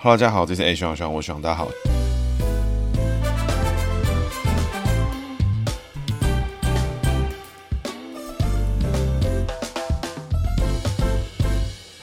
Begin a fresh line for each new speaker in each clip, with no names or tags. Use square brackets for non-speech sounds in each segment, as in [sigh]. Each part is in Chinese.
Hello，，大家好，这是 A 徐徐，我徐大家好。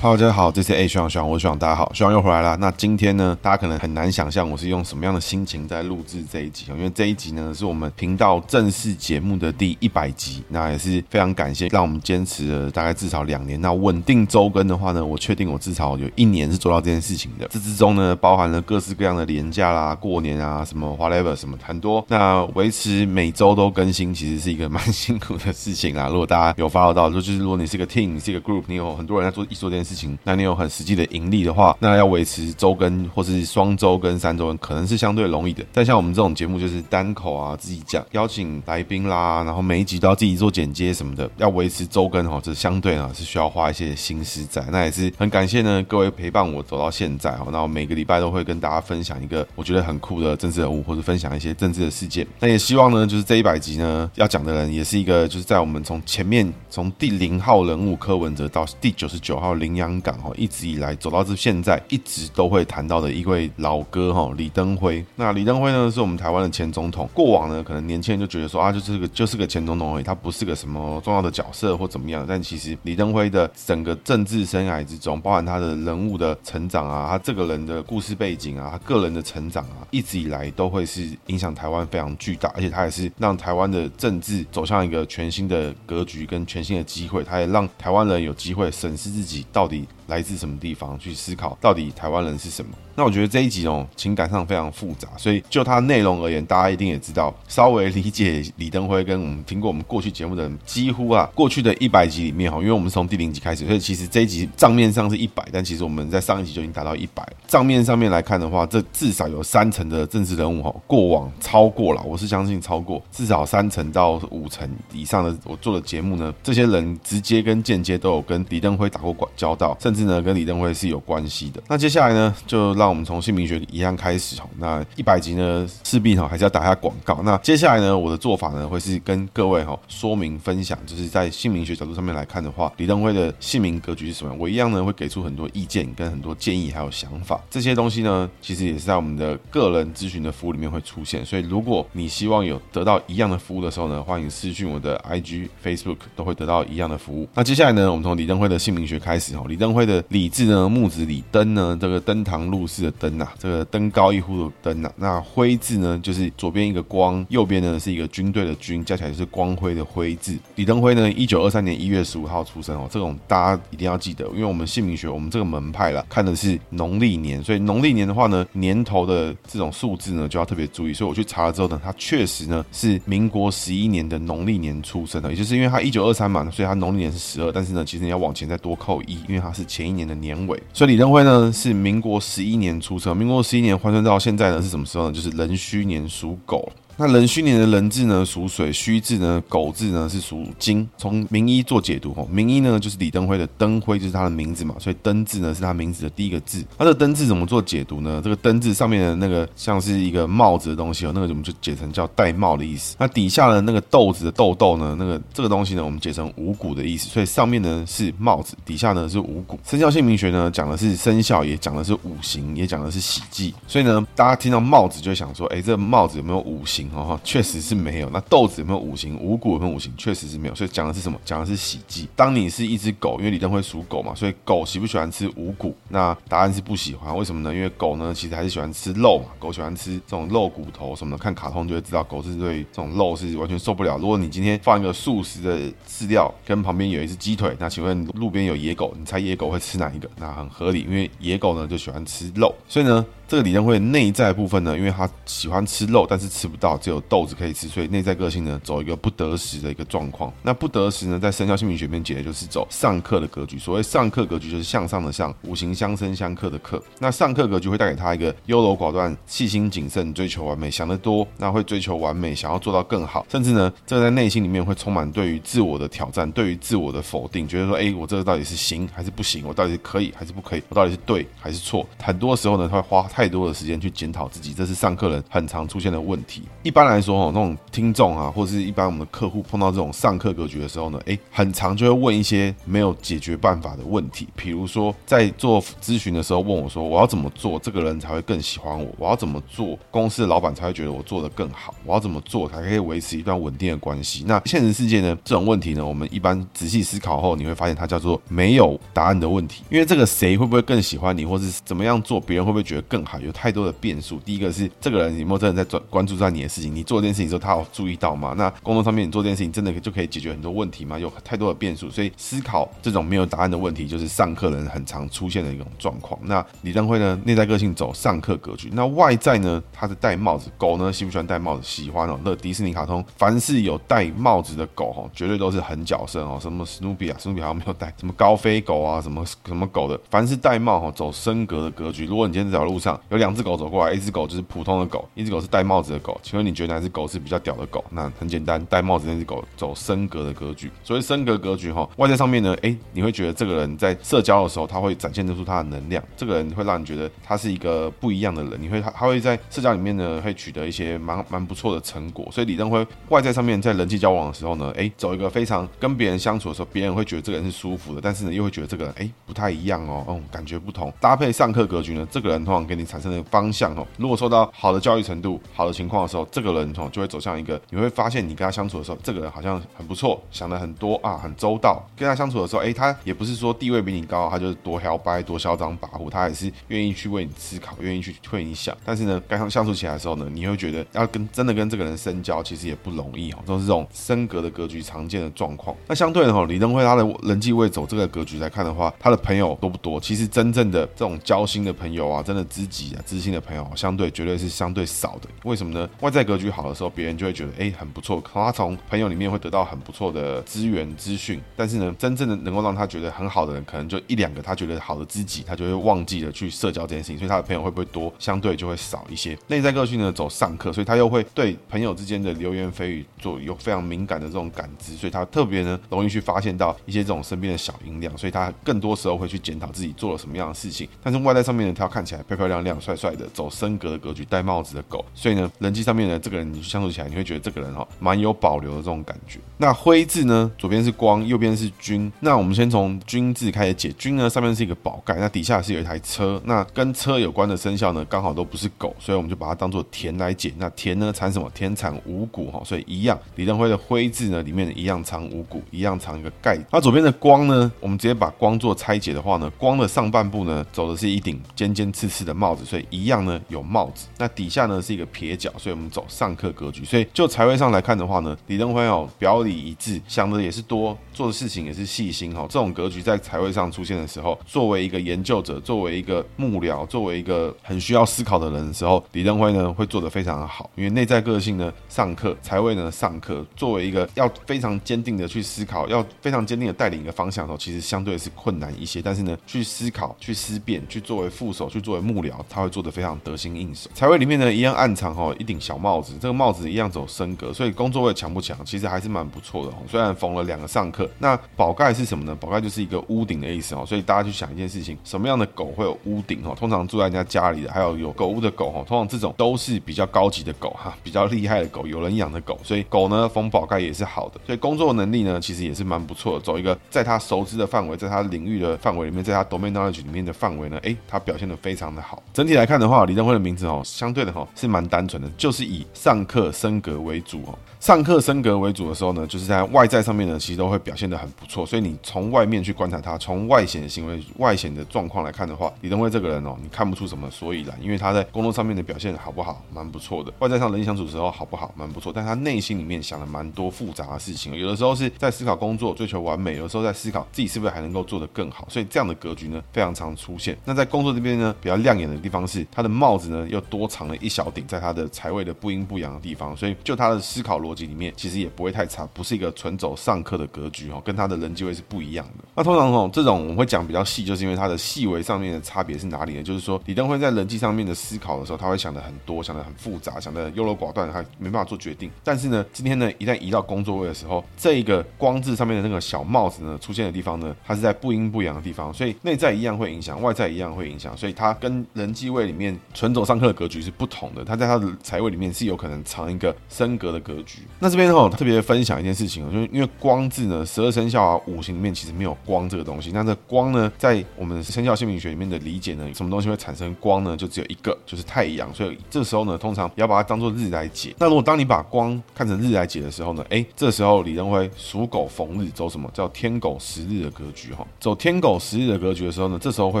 Hello，大家好，这是 A 学长学长，我是学长，大家好，学长又回来了。那今天呢，大家可能很难想象我是用什么样的心情在录制这一集，因为这一集呢是我们频道正式节目的第一百集，那也是非常感谢，让我们坚持了大概至少两年。那稳定周更的话呢，我确定我至少有一年是做到这件事情的。这之中呢，包含了各式各样的年假啦、过年啊、什么 whatever 什么很多。那维持每周都更新，其实是一个蛮 [laughs] 辛苦的事情啦。如果大家有 follow 到，就是如果你是一个 team，你是一个 group，你有很多人在做一做这件事事情。那你有很实际的盈利的话，那要维持周更或是双周更、三周，可能是相对容易的。但像我们这种节目，就是单口啊，自己讲，邀请来宾啦，然后每一集都要自己做剪接什么的，要维持周更哈，这相对啊是需要花一些心思在。那也是很感谢呢各位陪伴我走到现在哈。那我每个礼拜都会跟大家分享一个我觉得很酷的政治人物，或者分享一些政治的事件。那也希望呢，就是这一百集呢要讲的人，也是一个就是在我们从前面从第零号人物柯文哲到第九十九号林洋港哈，一直以来走到这现在，一直都会谈到的一位老哥哈，李登辉。那李登辉呢，是我们台湾的前总统。过往呢，可能年轻人就觉得说啊，就是个就是个前总统而已，他不是个什么重要的角色或怎么样。但其实李登辉的整个政治生涯之中，包含他的人物的成长啊，他这个人的故事背景啊，他个人的成长啊，一直以来都会是影响台湾非常巨大，而且他也是让台湾的政治走向一个全新的格局跟全新的机会。他也让台湾人有机会审视自己到底。quality 来自什么地方去思考，到底台湾人是什么？那我觉得这一集哦，情感上非常复杂，所以就它内容而言，大家一定也知道，稍微理解李登辉跟我们听过我们过去节目的人，几乎啊，[laughs] 过去的一百集里面哈，因为我们从第零集开始，所以其实这一集账面上是一百，但其实我们在上一集就已经达到一百。账面上面来看的话，这至少有三成的政治人物哈，过往超过了，我是相信超过至少三成到五成以上的我做的节目呢，这些人直接跟间接都有跟李登辉打过交道，甚甚至。呢，跟李登辉是有关系的。那接下来呢，就让我们从姓名学一样开始。那一百集呢，势必哈还是要打下广告。那接下来呢，我的做法呢，会是跟各位哈说明分享，就是在姓名学角度上面来看的话，李登辉的姓名格局是什么样？我一样呢会给出很多意见跟很多建议还有想法。这些东西呢，其实也是在我们的个人咨询的服务里面会出现。所以如果你希望有得到一样的服务的时候呢，欢迎私讯我的 IG、Facebook 都会得到一样的服务。那接下来呢，我们从李登辉的姓名学开始哈，李登辉的。李字呢，木子李登呢，这个登堂入室的登呐，这个登高一呼的登呐。那辉字呢，就是左边一个光，右边呢是一个军队的军，加起来就是光辉的辉字。李登辉呢，一九二三年一月十五号出生哦，这种大家一定要记得，因为我们姓名学，我们这个门派啦，看的是农历年，所以农历年的话呢，年头的这种数字呢就要特别注意。所以我去查了之后呢，他确实呢是民国十一年的农历年出生的，也就是因为他一九二三嘛，所以他农历年是十二，但是呢，其实你要往前再多扣一，因为他是前。一年的年尾，所以李登辉呢是民国十一年出生，民国十一年换算到现在呢是什么时候呢？就是壬戌年属狗。那壬戌年的壬字呢属水，戌字呢狗字呢是属金。从名医做解读，吼，名医呢就是李登辉的登辉就是他的名字嘛，所以登字呢是他名字的第一个字。他的登字怎么做解读呢？这个登字上面的那个像是一个帽子的东西哦，那个我们就解成叫戴帽的意思。那底下的那个豆子的豆豆呢，那个这个东西呢我们解成五谷的意思。所以上面呢是帽子，底下呢是五谷。生肖姓名学呢讲的是生肖，也讲的是五行，也讲的是喜忌。所以呢，大家听到帽子就会想说，哎，这个帽子有没有五行？哦，确实是没有。那豆子有没有五行？五谷有没有五行？确实是没有。所以讲的是什么？讲的是喜忌。当你是一只狗，因为李登辉属狗嘛，所以狗喜不喜欢吃五谷？那答案是不喜欢。为什么呢？因为狗呢，其实还是喜欢吃肉嘛。狗喜欢吃这种肉骨头什么的。看卡通就会知道，狗是对这种肉是完全受不了。如果你今天放一个素食的饲料，跟旁边有一只鸡腿，那请问路边有野狗，你猜野狗会吃哪一个？那很合理，因为野狗呢就喜欢吃肉。所以呢。这个李登辉内在部分呢，因为他喜欢吃肉，但是吃不到，只有豆子可以吃，所以内在个性呢走一个不得时的一个状况。那不得时呢，在生肖姓名学里面解的就是走上克的格局。所谓上克格局，就是向上的向，五行相生相克的克。那上克格局会带给他一个优柔寡断、细心谨慎、追求完美、想得多，那会追求完美，想要做到更好，甚至呢，这个在内心里面会充满对于自我的挑战，对于自我的否定，觉得说，哎，我这个到底是行还是不行？我到底是可以还是不可以？我到底是对还是错？很多时候呢，他会花太太多的时间去检讨自己，这是上课人很常出现的问题。一般来说，哦，那种听众啊，或是一般我们的客户碰到这种上课格局的时候呢，诶，很常就会问一些没有解决办法的问题。比如说，在做咨询的时候问我说，我要怎么做，这个人才会更喜欢我？我要怎么做，公司的老板才会觉得我做得更好？我要怎么做才可以维持一段稳定的关系？那现实世界呢，这种问题呢，我们一般仔细思考后，你会发现它叫做没有答案的问题。因为这个谁会不会更喜欢你，或是怎么样做，别人会不会觉得更好？有太多的变数。第一个是这个人有没有真的在专关注在你的事情？你做这件事情之后，他有注意到吗？那工作上面你做这件事情，真的就可以解决很多问题吗？有太多的变数，所以思考这种没有答案的问题，就是上课人很常出现的一种状况。那李登辉呢，内在个性走上课格局。那外在呢，他是戴帽子。狗呢，喜不喜欢戴帽子？喜欢哦。那迪士尼卡通，凡是有戴帽子的狗哦，绝对都是很角色哦。什么史努比啊，史努比好像没有戴。什么高飞狗啊，什么什么狗的，凡是戴帽哦，走升格的格局。如果你今天在这条路上有两只狗走过来，一只狗就是普通的狗，一只狗是戴帽子的狗，请问你觉得哪只狗是比较屌的狗？那很简单，戴帽子那只狗走升格的格局。所谓升格格局哈，外在上面呢，哎，你会觉得这个人在社交的时候，他会展现得出他的能量。这个人会让你觉得他是一个不一样的人。你会他他会在社交里面呢，会取得一些蛮蛮不错的成果。所以李登辉外在上面在人际交往的时候呢，哎，走一个非常跟别人相处的时候，别人会觉得这个人是舒服的，但是呢，又会觉得这个人哎不太一样哦，嗯，感觉不同。搭配上课格局呢，这个人通常给你产生的方向哦，如果受到好的教育程度、好的情况的时候，这个人哦就会走向一个，你会发现你跟他相处的时候，这个人好像很不错，想的很多啊，很周到。跟他相处的时候，哎，他也不是说地位比你高，他就是多摇摆、多嚣张跋扈，他也是愿意去为你思考，愿意去为你想。但是呢，刚刚相处起来的时候呢，你会觉得要跟真的跟这个人深交，其实也不容易哦，都是这种升格的格局常见的状况。那相对的哈，李登辉他的人际位走这个格局来看的话，他的朋友多不多？其实真正的这种交心的朋友啊，真的知己啊、知心的朋友，相对绝对是相对少的。为什么呢？外在格局好的时候，别人就会觉得哎很不错，他从朋友里面会得到很不错的资源资讯。但是呢，真正的能够让他觉得很好的人，可能就一两个，他觉得好的知己，他就会忘记了去社交这件事情，所以他的朋友会不会多？相对就会少一些。内在个性呢，走上课，所以他又会对朋友之间的流言蜚语做有非常敏感的这种感知，所以他特别呢容易去发现到一些这种身边的小音量，所以他更多时候会去检讨自己做了什么样的事情。但是外在上面呢，他看起来漂漂亮亮、帅帅的，走升格的格局，戴帽子的狗，所以呢，人际上面呢，这个人你相处起来，你会觉得这个人哈蛮有保留的这种感觉。那灰字呢，左边是光，右边是军。那我们先从军字开始解，军呢上面是一个宝盖，那底下是有一台车，那跟车有关的生肖呢，刚好都不是狗，所以我们就把它当做田来解。那田呢产什么？田产五谷哈，所以一样。李登辉的灰字呢，里面一样藏五谷，一样藏一个盖。那左边的光呢，我们直接把光做拆解的话呢，光的上半部呢，走的是一顶尖尖刺刺的帽帽子，所以一样呢有帽子。那底下呢是一个撇角，所以我们走上课格局。所以就财位上来看的话呢，李登辉哦表里一致，想的也是多，做的事情也是细心哈。这种格局在财位上出现的时候，作为一个研究者，作为一个幕僚，作为一个很需要思考的人的时候，李登辉呢会做得非常的好，因为内在个性呢上课，财位呢上课，作为一个要非常坚定的去思考，要非常坚定的带领一个方向的时候，其实相对是困难一些。但是呢，去思考、去思辨、去作为副手、去作为幕僚，他会做得非常得心应手。财位里面呢，一样暗藏哦一顶小帽子，这个帽子一样走升格，所以工作位强不强？其实还是蛮不错的哦。虽然逢了两个上课，那宝盖是什么呢？宝盖就是一个屋顶的意思哦。所以大家去想一件事情，什么样的狗会有屋顶哦？通常住在人家家里的，还有有狗屋的狗哦，通常这种都是比较高级的狗哈，比较厉害的狗，有人养的狗。所以狗呢逢宝盖也是好的。所以工作能力呢，其实也是蛮不错的。走一个在他熟知的范围，在他领域的范围里面，在他 domain knowledge 里面的范围呢，诶，他表现得非常的好。整体来看的话，李登辉的名字哦，相对的哈是蛮单纯的，就是以上课升格为主哦。上课升格为主的时候呢，就是在外在上面呢，其实都会表现得很不错。所以你从外面去观察他，从外显的行为、外显的状况来看的话，李登辉这个人哦，你看不出什么所以然，因为他在工作上面的表现好不好，蛮不错的。外在上人际相处的时候好不好，蛮不错。但他内心里面想了蛮多复杂的事情，有的时候是在思考工作，追求完美；有的时候在思考自己是不是还能够做得更好。所以这样的格局呢，非常常出现。那在工作这边呢，比较亮眼的地方是他的帽子呢，又多藏了一小顶，在他的财位的不阴不阳的地方。所以就他的思考逻辑里面，其实也。不会太差，不是一个纯走上课的格局哦，跟他的人际位是不一样的。那通常哦，这种我们会讲比较细，就是因为他的细微上面的差别是哪里呢？就是说李登辉在人际上面的思考的时候，他会想的很多，想的很复杂，想的优柔寡断，还没办法做决定。但是呢，今天呢，一旦移到工作位的时候，这一个光字上面的那个小帽子呢，出现的地方呢，它是在不阴不阳的地方，所以内在一样会影响，外在一样会影响，所以他跟人际位里面纯走上克的格局是不同的，他在他的财位里面是有可能藏一个升格的格局。那这边哈特别分享一件事情，就是因为光字呢，十二生肖啊，五行里面其实没有光这个东西。那这光呢，在我们生肖姓名学里面的理解呢，什么东西会产生光呢？就只有一个，就是太阳。所以这时候呢，通常要把它当做日来解。那如果当你把光看成日来解的时候呢，哎，这时候李登辉属狗逢日，走什么叫天狗食日的格局哈？走天狗食日的格局的时候呢，这时候会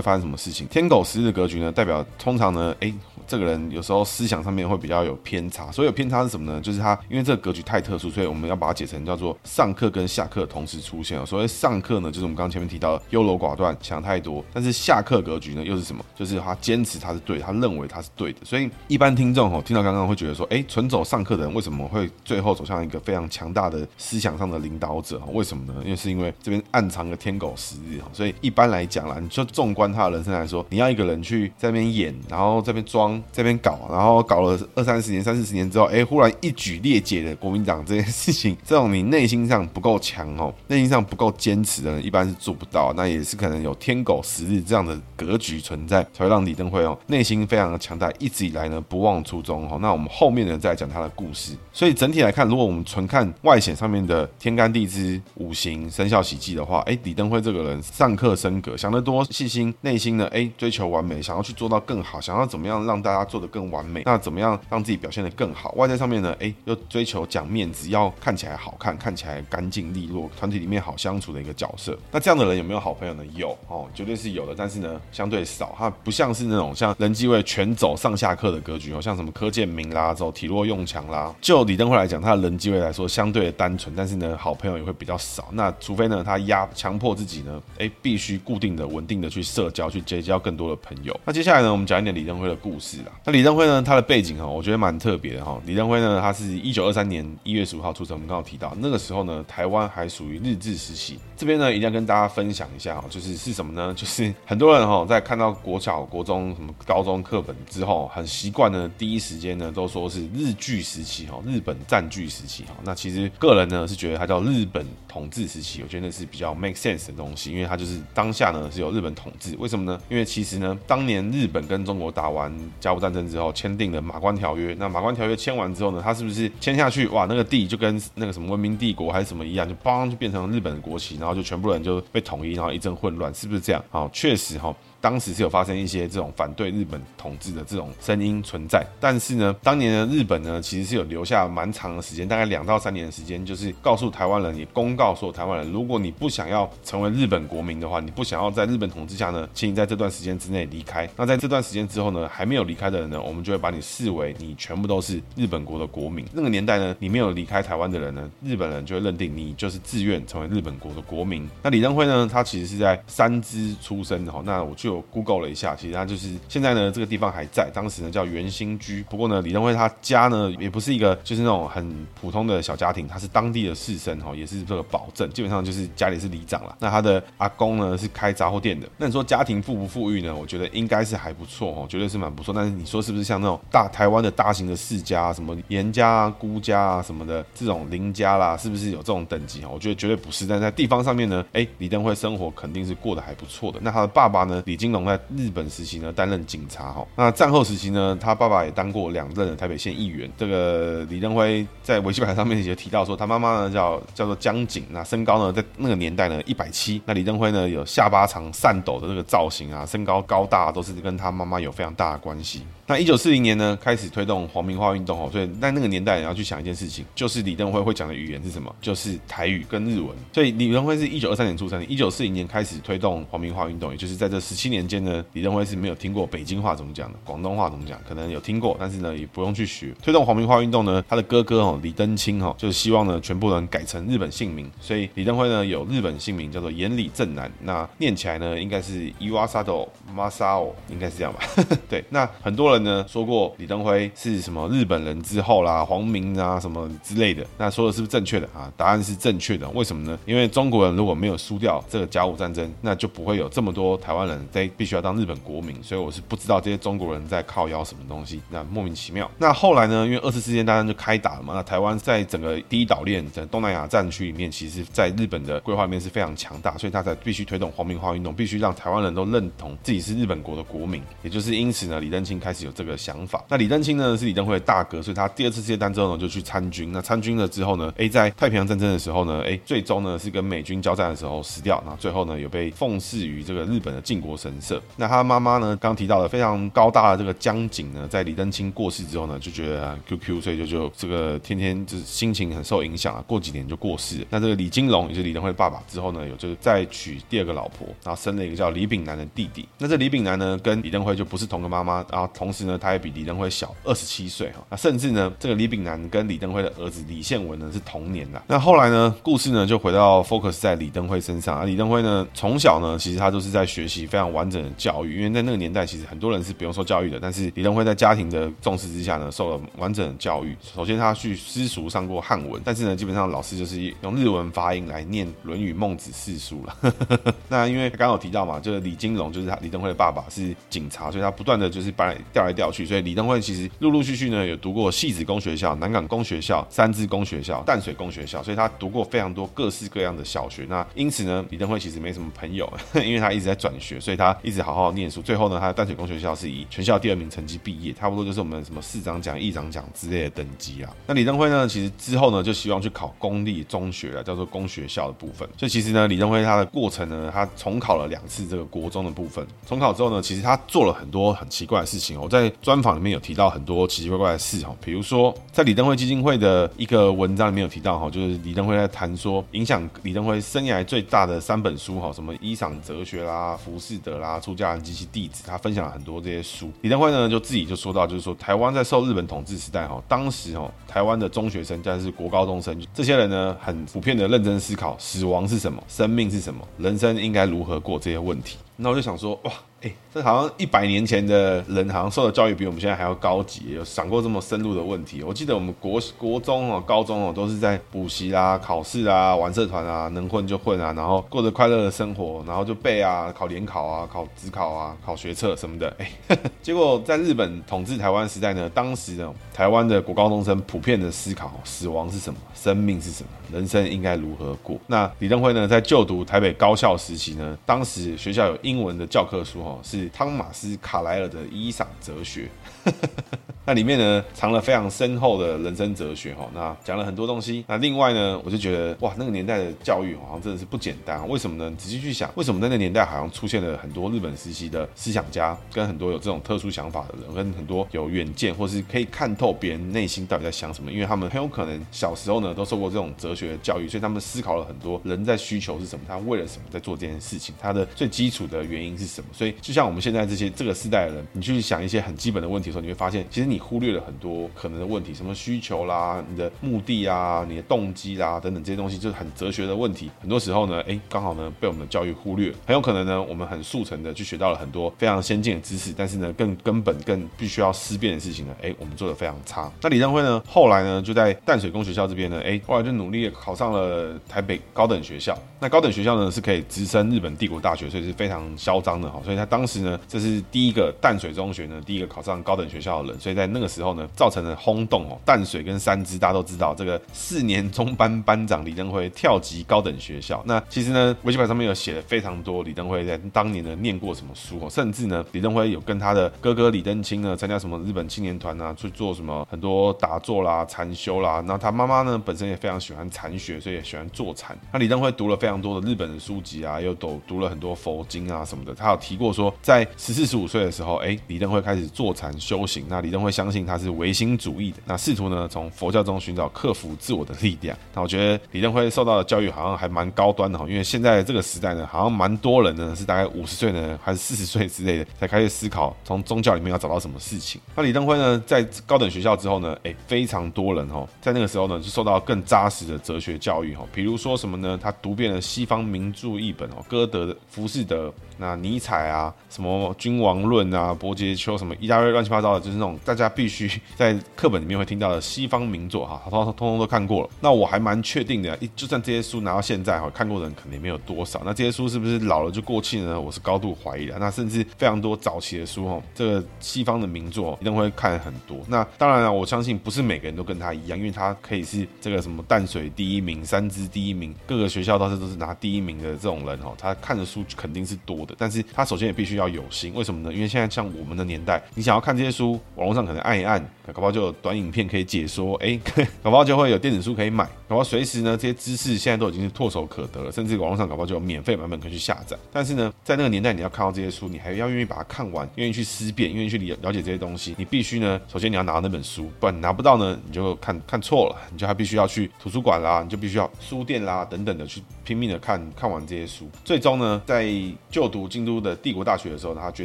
发生什么事情？天狗食日的格局呢，代表通常呢，哎。这个人有时候思想上面会比较有偏差，所以有偏差是什么呢？就是他因为这个格局太特殊，所以我们要把它解成叫做上课跟下课同时出现。所谓上课呢，就是我们刚刚前面提到的优柔寡断、想太多；但是下课格局呢，又是什么？就是他坚持他是对，他认为他是对的。所以一般听众哦，听到刚刚会觉得说，哎，纯走上课的人为什么会最后走向一个非常强大的思想上的领导者？为什么呢？因为是因为这边暗藏个天狗食日。所以一般来讲啦，你就纵观他的人生来说，你要一个人去在那边演，然后这边装，这边搞。然后搞了二三十年、三四十年之后，哎，忽然一举列解的国民党这件事情，[laughs] 这种你内心上不够强哦，内心上不够坚持的人，一般是做不到。那也是可能有天狗食日这样的格局存在，才会让李登辉哦内心非常的强大，一直以来呢不忘初衷哦。那我们后面呢再讲他的故事。所以整体来看，如果我们纯看外显上面的天干地支、五行、生肖喜忌的话，哎，李登辉这个人上课升格，想得多，细心，内心呢哎追求完美，想要去做到更好，想要怎么样让大家做得更完美。那怎么样让自己表现得更好？外在上面呢，哎，又追求讲面子，要看起来好看，看起来干净利落，团体里面好相处的一个角色。那这样的人有没有好朋友呢？有哦，绝对是有的。但是呢，相对少。他不像是那种像人际位全走上下课的格局哦，像什么柯建明啦，走体弱用强啦。就李登辉来讲，他的人际位来说相对的单纯，但是呢，好朋友也会比较少。那除非呢，他压强迫自己呢，哎，必须固定的、稳定的去社交，去结交更多的朋友。那接下来呢，我们讲一点李登辉的故事啦。那李登辉呢，他的背景哈，我觉得蛮特别的哈。李登辉呢，他是一九二三年年一月十五号出生。我们刚刚提到那个时候呢，台湾还属于日治时期。这边呢，一定要跟大家分享一下哈，就是是什么呢？就是 [laughs] 很多人哈，在看到国小、国中、什么高中课本之后，很习惯呢，第一时间呢，都说是日据时期哈，日本占据时期哈。那其实个人呢，是觉得它叫日本统治时期。我觉得那是比较 make sense 的东西，因为它就是当下呢是有日本统治。为什么呢？因为其实呢，当年日本跟中国打完甲午战争之后，签订了马关条约。那马关条约签完之后呢，他是不是签下去？哇，那个地就跟那个什么文明帝国还是什么一样，就邦就变成日本的国旗，然后就全部人就被统一，然后一阵混乱，是不是这样？好，确实哈。当时是有发生一些这种反对日本统治的这种声音存在，但是呢，当年的日本呢，其实是有留下蛮长的时间，大概两到三年的时间，就是告诉台湾人，也公告所有台湾人，如果你不想要成为日本国民的话，你不想要在日本统治下呢，请你在这段时间之内离开。那在这段时间之后呢，还没有离开的人呢，我们就会把你视为你全部都是日本国的国民。那个年代呢，你没有离开台湾的人呢，日本人就会认定你就是自愿成为日本国的国民。那李登辉呢，他其实是在三芝出生的哈，那我就就 Google 了一下。其实他就是现在呢，这个地方还在，当时呢叫圆兴居。不过呢，李登辉他家呢也不是一个就是那种很普通的小家庭，他是当地的士绅哈，也是这个保证，基本上就是家里是里长了。那他的阿公呢是开杂货店的。那你说家庭富不富裕呢？我觉得应该是还不错哦，绝对是蛮不错。但是你说是不是像那种大台湾的大型的世家，什么严家啊、辜家啊什么的这种林家啦，是不是有这种等级？我觉得绝对不是。但在地方上面呢，哎，李登辉生活肯定是过得还不错的。那他的爸爸呢，李金龙在日本时期呢担任警察哈，那战后时期呢，他爸爸也当过两任的台北县议员。这个李登辉在维基百科上面也提到说，他妈妈呢叫叫做江景，那身高呢在那个年代呢一百七，[laughs] 那李登辉呢有下巴长善斗的那个造型啊，身高高大都是跟他妈妈有非常大的关系。那一九四零年呢，开始推动皇民化运动哦，所以在那个年代你要去想一件事情，就是李登辉会讲的语言是什么？就是台语跟日文。所以李登辉是一九二三年出生的，一九四零年开始推动皇民化运动，也就是在这十七年间呢，李登辉是没有听过北京话怎么讲的，广东话怎么讲，可能有听过，但是呢也不用去学。推动皇民化运动呢，他的哥哥哦李登清哦，就是希望呢全部人改成日本姓名，所以李登辉呢有日本姓名叫做岩里正男，那念起来呢应该是伊瓦萨多马萨哦，应该是这样吧？[laughs] 对，那很多人。呢说过李登辉是什么日本人之后啦，皇民啊什么之类的，那说的是不是正确的啊？答案是正确的。为什么呢？因为中国人如果没有输掉这个甲午战争，那就不会有这么多台湾人在必须要当日本国民，所以我是不知道这些中国人在靠腰什么东西，那莫名其妙。那后来呢，因为二次世界大战就开打了嘛，那台湾在整个第一岛链在东南亚战区里面，其实在日本的规划里面是非常强大，所以他才必须推动皇民化运动，必须让台湾人都认同自己是日本国的国民，也就是因此呢，李登辉开始有这个想法。那李登辉呢是李登辉的大哥，所以他第二次世界大战之后呢就去参军。那参军了之后呢，哎，在太平洋战争的时候呢，哎，最终呢是跟美军交战的时候死掉。那最后呢有被奉祀于这个日本的靖国神社。那他妈妈呢，刚提到的非常高大的这个江景呢，在李登辉过世之后呢，就觉得 QQ，所以就就这个天天就是心情很受影响啊。过几年就过世了。那这个李金龙也是李登辉的爸爸之后呢，有就是再娶第二个老婆，然后生了一个叫李炳南的弟弟。那这李炳南呢，跟李登辉就不是同个妈妈，然后同时呢，他也比李登辉小二十七岁哈。那甚至呢，这个李炳南跟李登辉的儿子李宪文呢是同年的。那后来呢，故事呢就回到 focus 在李登辉身上啊。李登辉呢，从小呢，其实他都是在学习非常完整的教育，因为在那个年代，其实很多人是不用受教育的。但是李登辉在家庭的重视之下呢，受了完整的教育。首先，他去私塾上过汉文，但是呢，基本上老师就是用日文发音来念《论语》《孟子》四书了。[laughs] 那因为刚刚有提到嘛，就是李金龙，就是他李登辉的爸爸是警察，所以他不断的就是搬来调来调去。所以李登辉其实陆陆续续呢，有读过戏子公学校、南港公学校、三芝公学校、淡水公学校，所以他读过非常多各式各样的小学。那因此呢，李登辉其实没什么朋友，[laughs] 因为他一直在转学，所以他一直好好念书。最后呢，他的淡水公学校是以全校第二名成绩毕业，差不多就是我们什么市长奖、议长奖之类的等级啊。那李登辉呢，其实之后呢，就希望去考公立中学了，叫做公学校的部分。所以其实呢，李登辉他的过程呢，他重考了两次这个国中的部分。重考之后呢，其实他做了很多很奇怪的事情。我在专访里面有提到很多奇奇怪怪的事哈，比如说在李登辉基金会的一个文章里面有提到哈，就是李登辉在谈说影响李登辉生涯最大的三本书哈，什么《伊桑哲学》啦、《浮士德》啦、《出家人及其弟子》，他分享了很多这些书。李登辉呢就自己就说到，就是说台湾在受日本统治时代哈，当时哈台湾的中学生，但是国高中生，这些人呢很普遍的认真思考死亡是什么，生命是什么，人生应该如何过这些问题。那我就想说，哇。哎，这好像一百年前的人，好像受的教育比我们现在还要高级，有想过这么深入的问题。我记得我们国国中哦、高中哦，都是在补习啊、考试啊、玩社团啊，能混就混啊，然后过着快乐的生活，然后就背啊、考联考啊、考指考啊、考学测什么的。哎，[laughs] 结果在日本统治台湾时代呢，当时呢，台湾的国高中生普遍的思考：死亡是什么？生命是什么？人生应该如何过？那李登辉呢，在就读台北高校时期呢，当时学校有英文的教科书哦。是汤马斯·卡莱尔的《伊桑哲学》。[laughs] 那里面呢，藏了非常深厚的人生哲学哈。那讲了很多东西。那另外呢，我就觉得哇，那个年代的教育好像真的是不简单。为什么呢？仔细去想，为什么在那年代好像出现了很多日本时期的思想家，跟很多有这种特殊想法的人，跟很多有远见或是可以看透别人内心到底在想什么？因为他们很有可能小时候呢都受过这种哲学的教育，所以他们思考了很多人在需求是什么，他为了什么在做这件事情，他的最基础的原因是什么？所以就像我们现在这些这个时代的人，你去想一些很基本的问题时候，你会发现，其实你忽略了很多可能的问题，什么需求啦、你的目的啊、你的动机啦等等这些东西，就是很哲学的问题。很多时候呢，诶，刚好呢被我们的教育忽略，很有可能呢，我们很速成的去学到了很多非常先进的知识，但是呢，更根本、更必须要思辨的事情呢，诶，我们做的非常差。那李登辉呢，后来呢就在淡水公学校这边呢，诶，后来就努力考上了台北高等学校。那高等学校呢是可以直升日本帝国大学，所以是非常嚣张的哈。所以他当时呢，这是第一个淡水中学呢，第一个考上高等学校的人，所以在那个时候呢，造成了轰动哦。淡水跟三芝大家都知道，这个四年中班班长李登辉跳级高等学校。那其实呢，维基百上面有写了非常多李登辉在当年呢念过什么书哦，甚至呢，李登辉有跟他的哥哥李登清呢参加什么日本青年团啊，去做什么很多打坐啦、禅修啦。那他妈妈呢本身也非常喜欢禅学，所以也喜欢坐禅。那李登辉读了非常多的日本的书籍啊，又读读了很多佛经啊什么的。他有提过说，在十四十五岁的时候，哎，李登辉开始坐禅修修行。那李登辉相信他是唯心主义的，那试图呢从佛教中寻找克服自我的力量。[laughs] 那我觉得李登辉受到的教育好像还蛮高端的哈，因为现在这个时代呢，好像蛮多人呢是大概五十岁呢还是四十岁之类的才开始思考从宗教里面要找到什么事情。那李登辉呢在高等学校之后呢，哎，非常多人哈在那个时候呢就受到更扎实的哲学教育哈，比如说什么呢？他读遍了西方名著译本哦，歌德的《浮士德》，那尼采啊，什么《君王论》啊，伯杰丘什么一大堆乱七八糟的，就是那种大家。必须在课本里面会听到的西方名作哈，[laughs] 通通通通都看过了。那我还蛮确定的，就算这些书拿到现在哈，看过的人肯定没有多少。那这些书是不是老了就过气呢？我是高度怀疑的。那甚至非常多早期的书哈，这个西方的名作一定会看很多。那当然了，我相信不是每个人都跟他一样，因为他可以是这个什么淡水第一名、三芝第一名，各个学校倒是都是拿第一名的这种人哈，他看的书肯定是多的。但是他首先也必须要有心，为什么呢？因为现在像我们的年代，你想要看这些书，网络上可能按一按，搞不好就有短影片可以解说，哎，[laughs] 搞不好就会有电子书可以买，搞不好随时呢这些知识现在都已经是唾手可得了，甚至网络上搞不好就有免费版本可以去下载。但是呢，在那个年代，你要看到这些书，你还要愿意把它看完，愿意去思辨，愿意去了了解这些东西，你必须呢，首先你要拿到那本书，不然你拿不到呢，你就看看错了，你就还必须要去图书馆啦，你就必须要书店啦等等的去拼命的看看完这些书。最终呢，在就读京都的帝国大学的时候，他决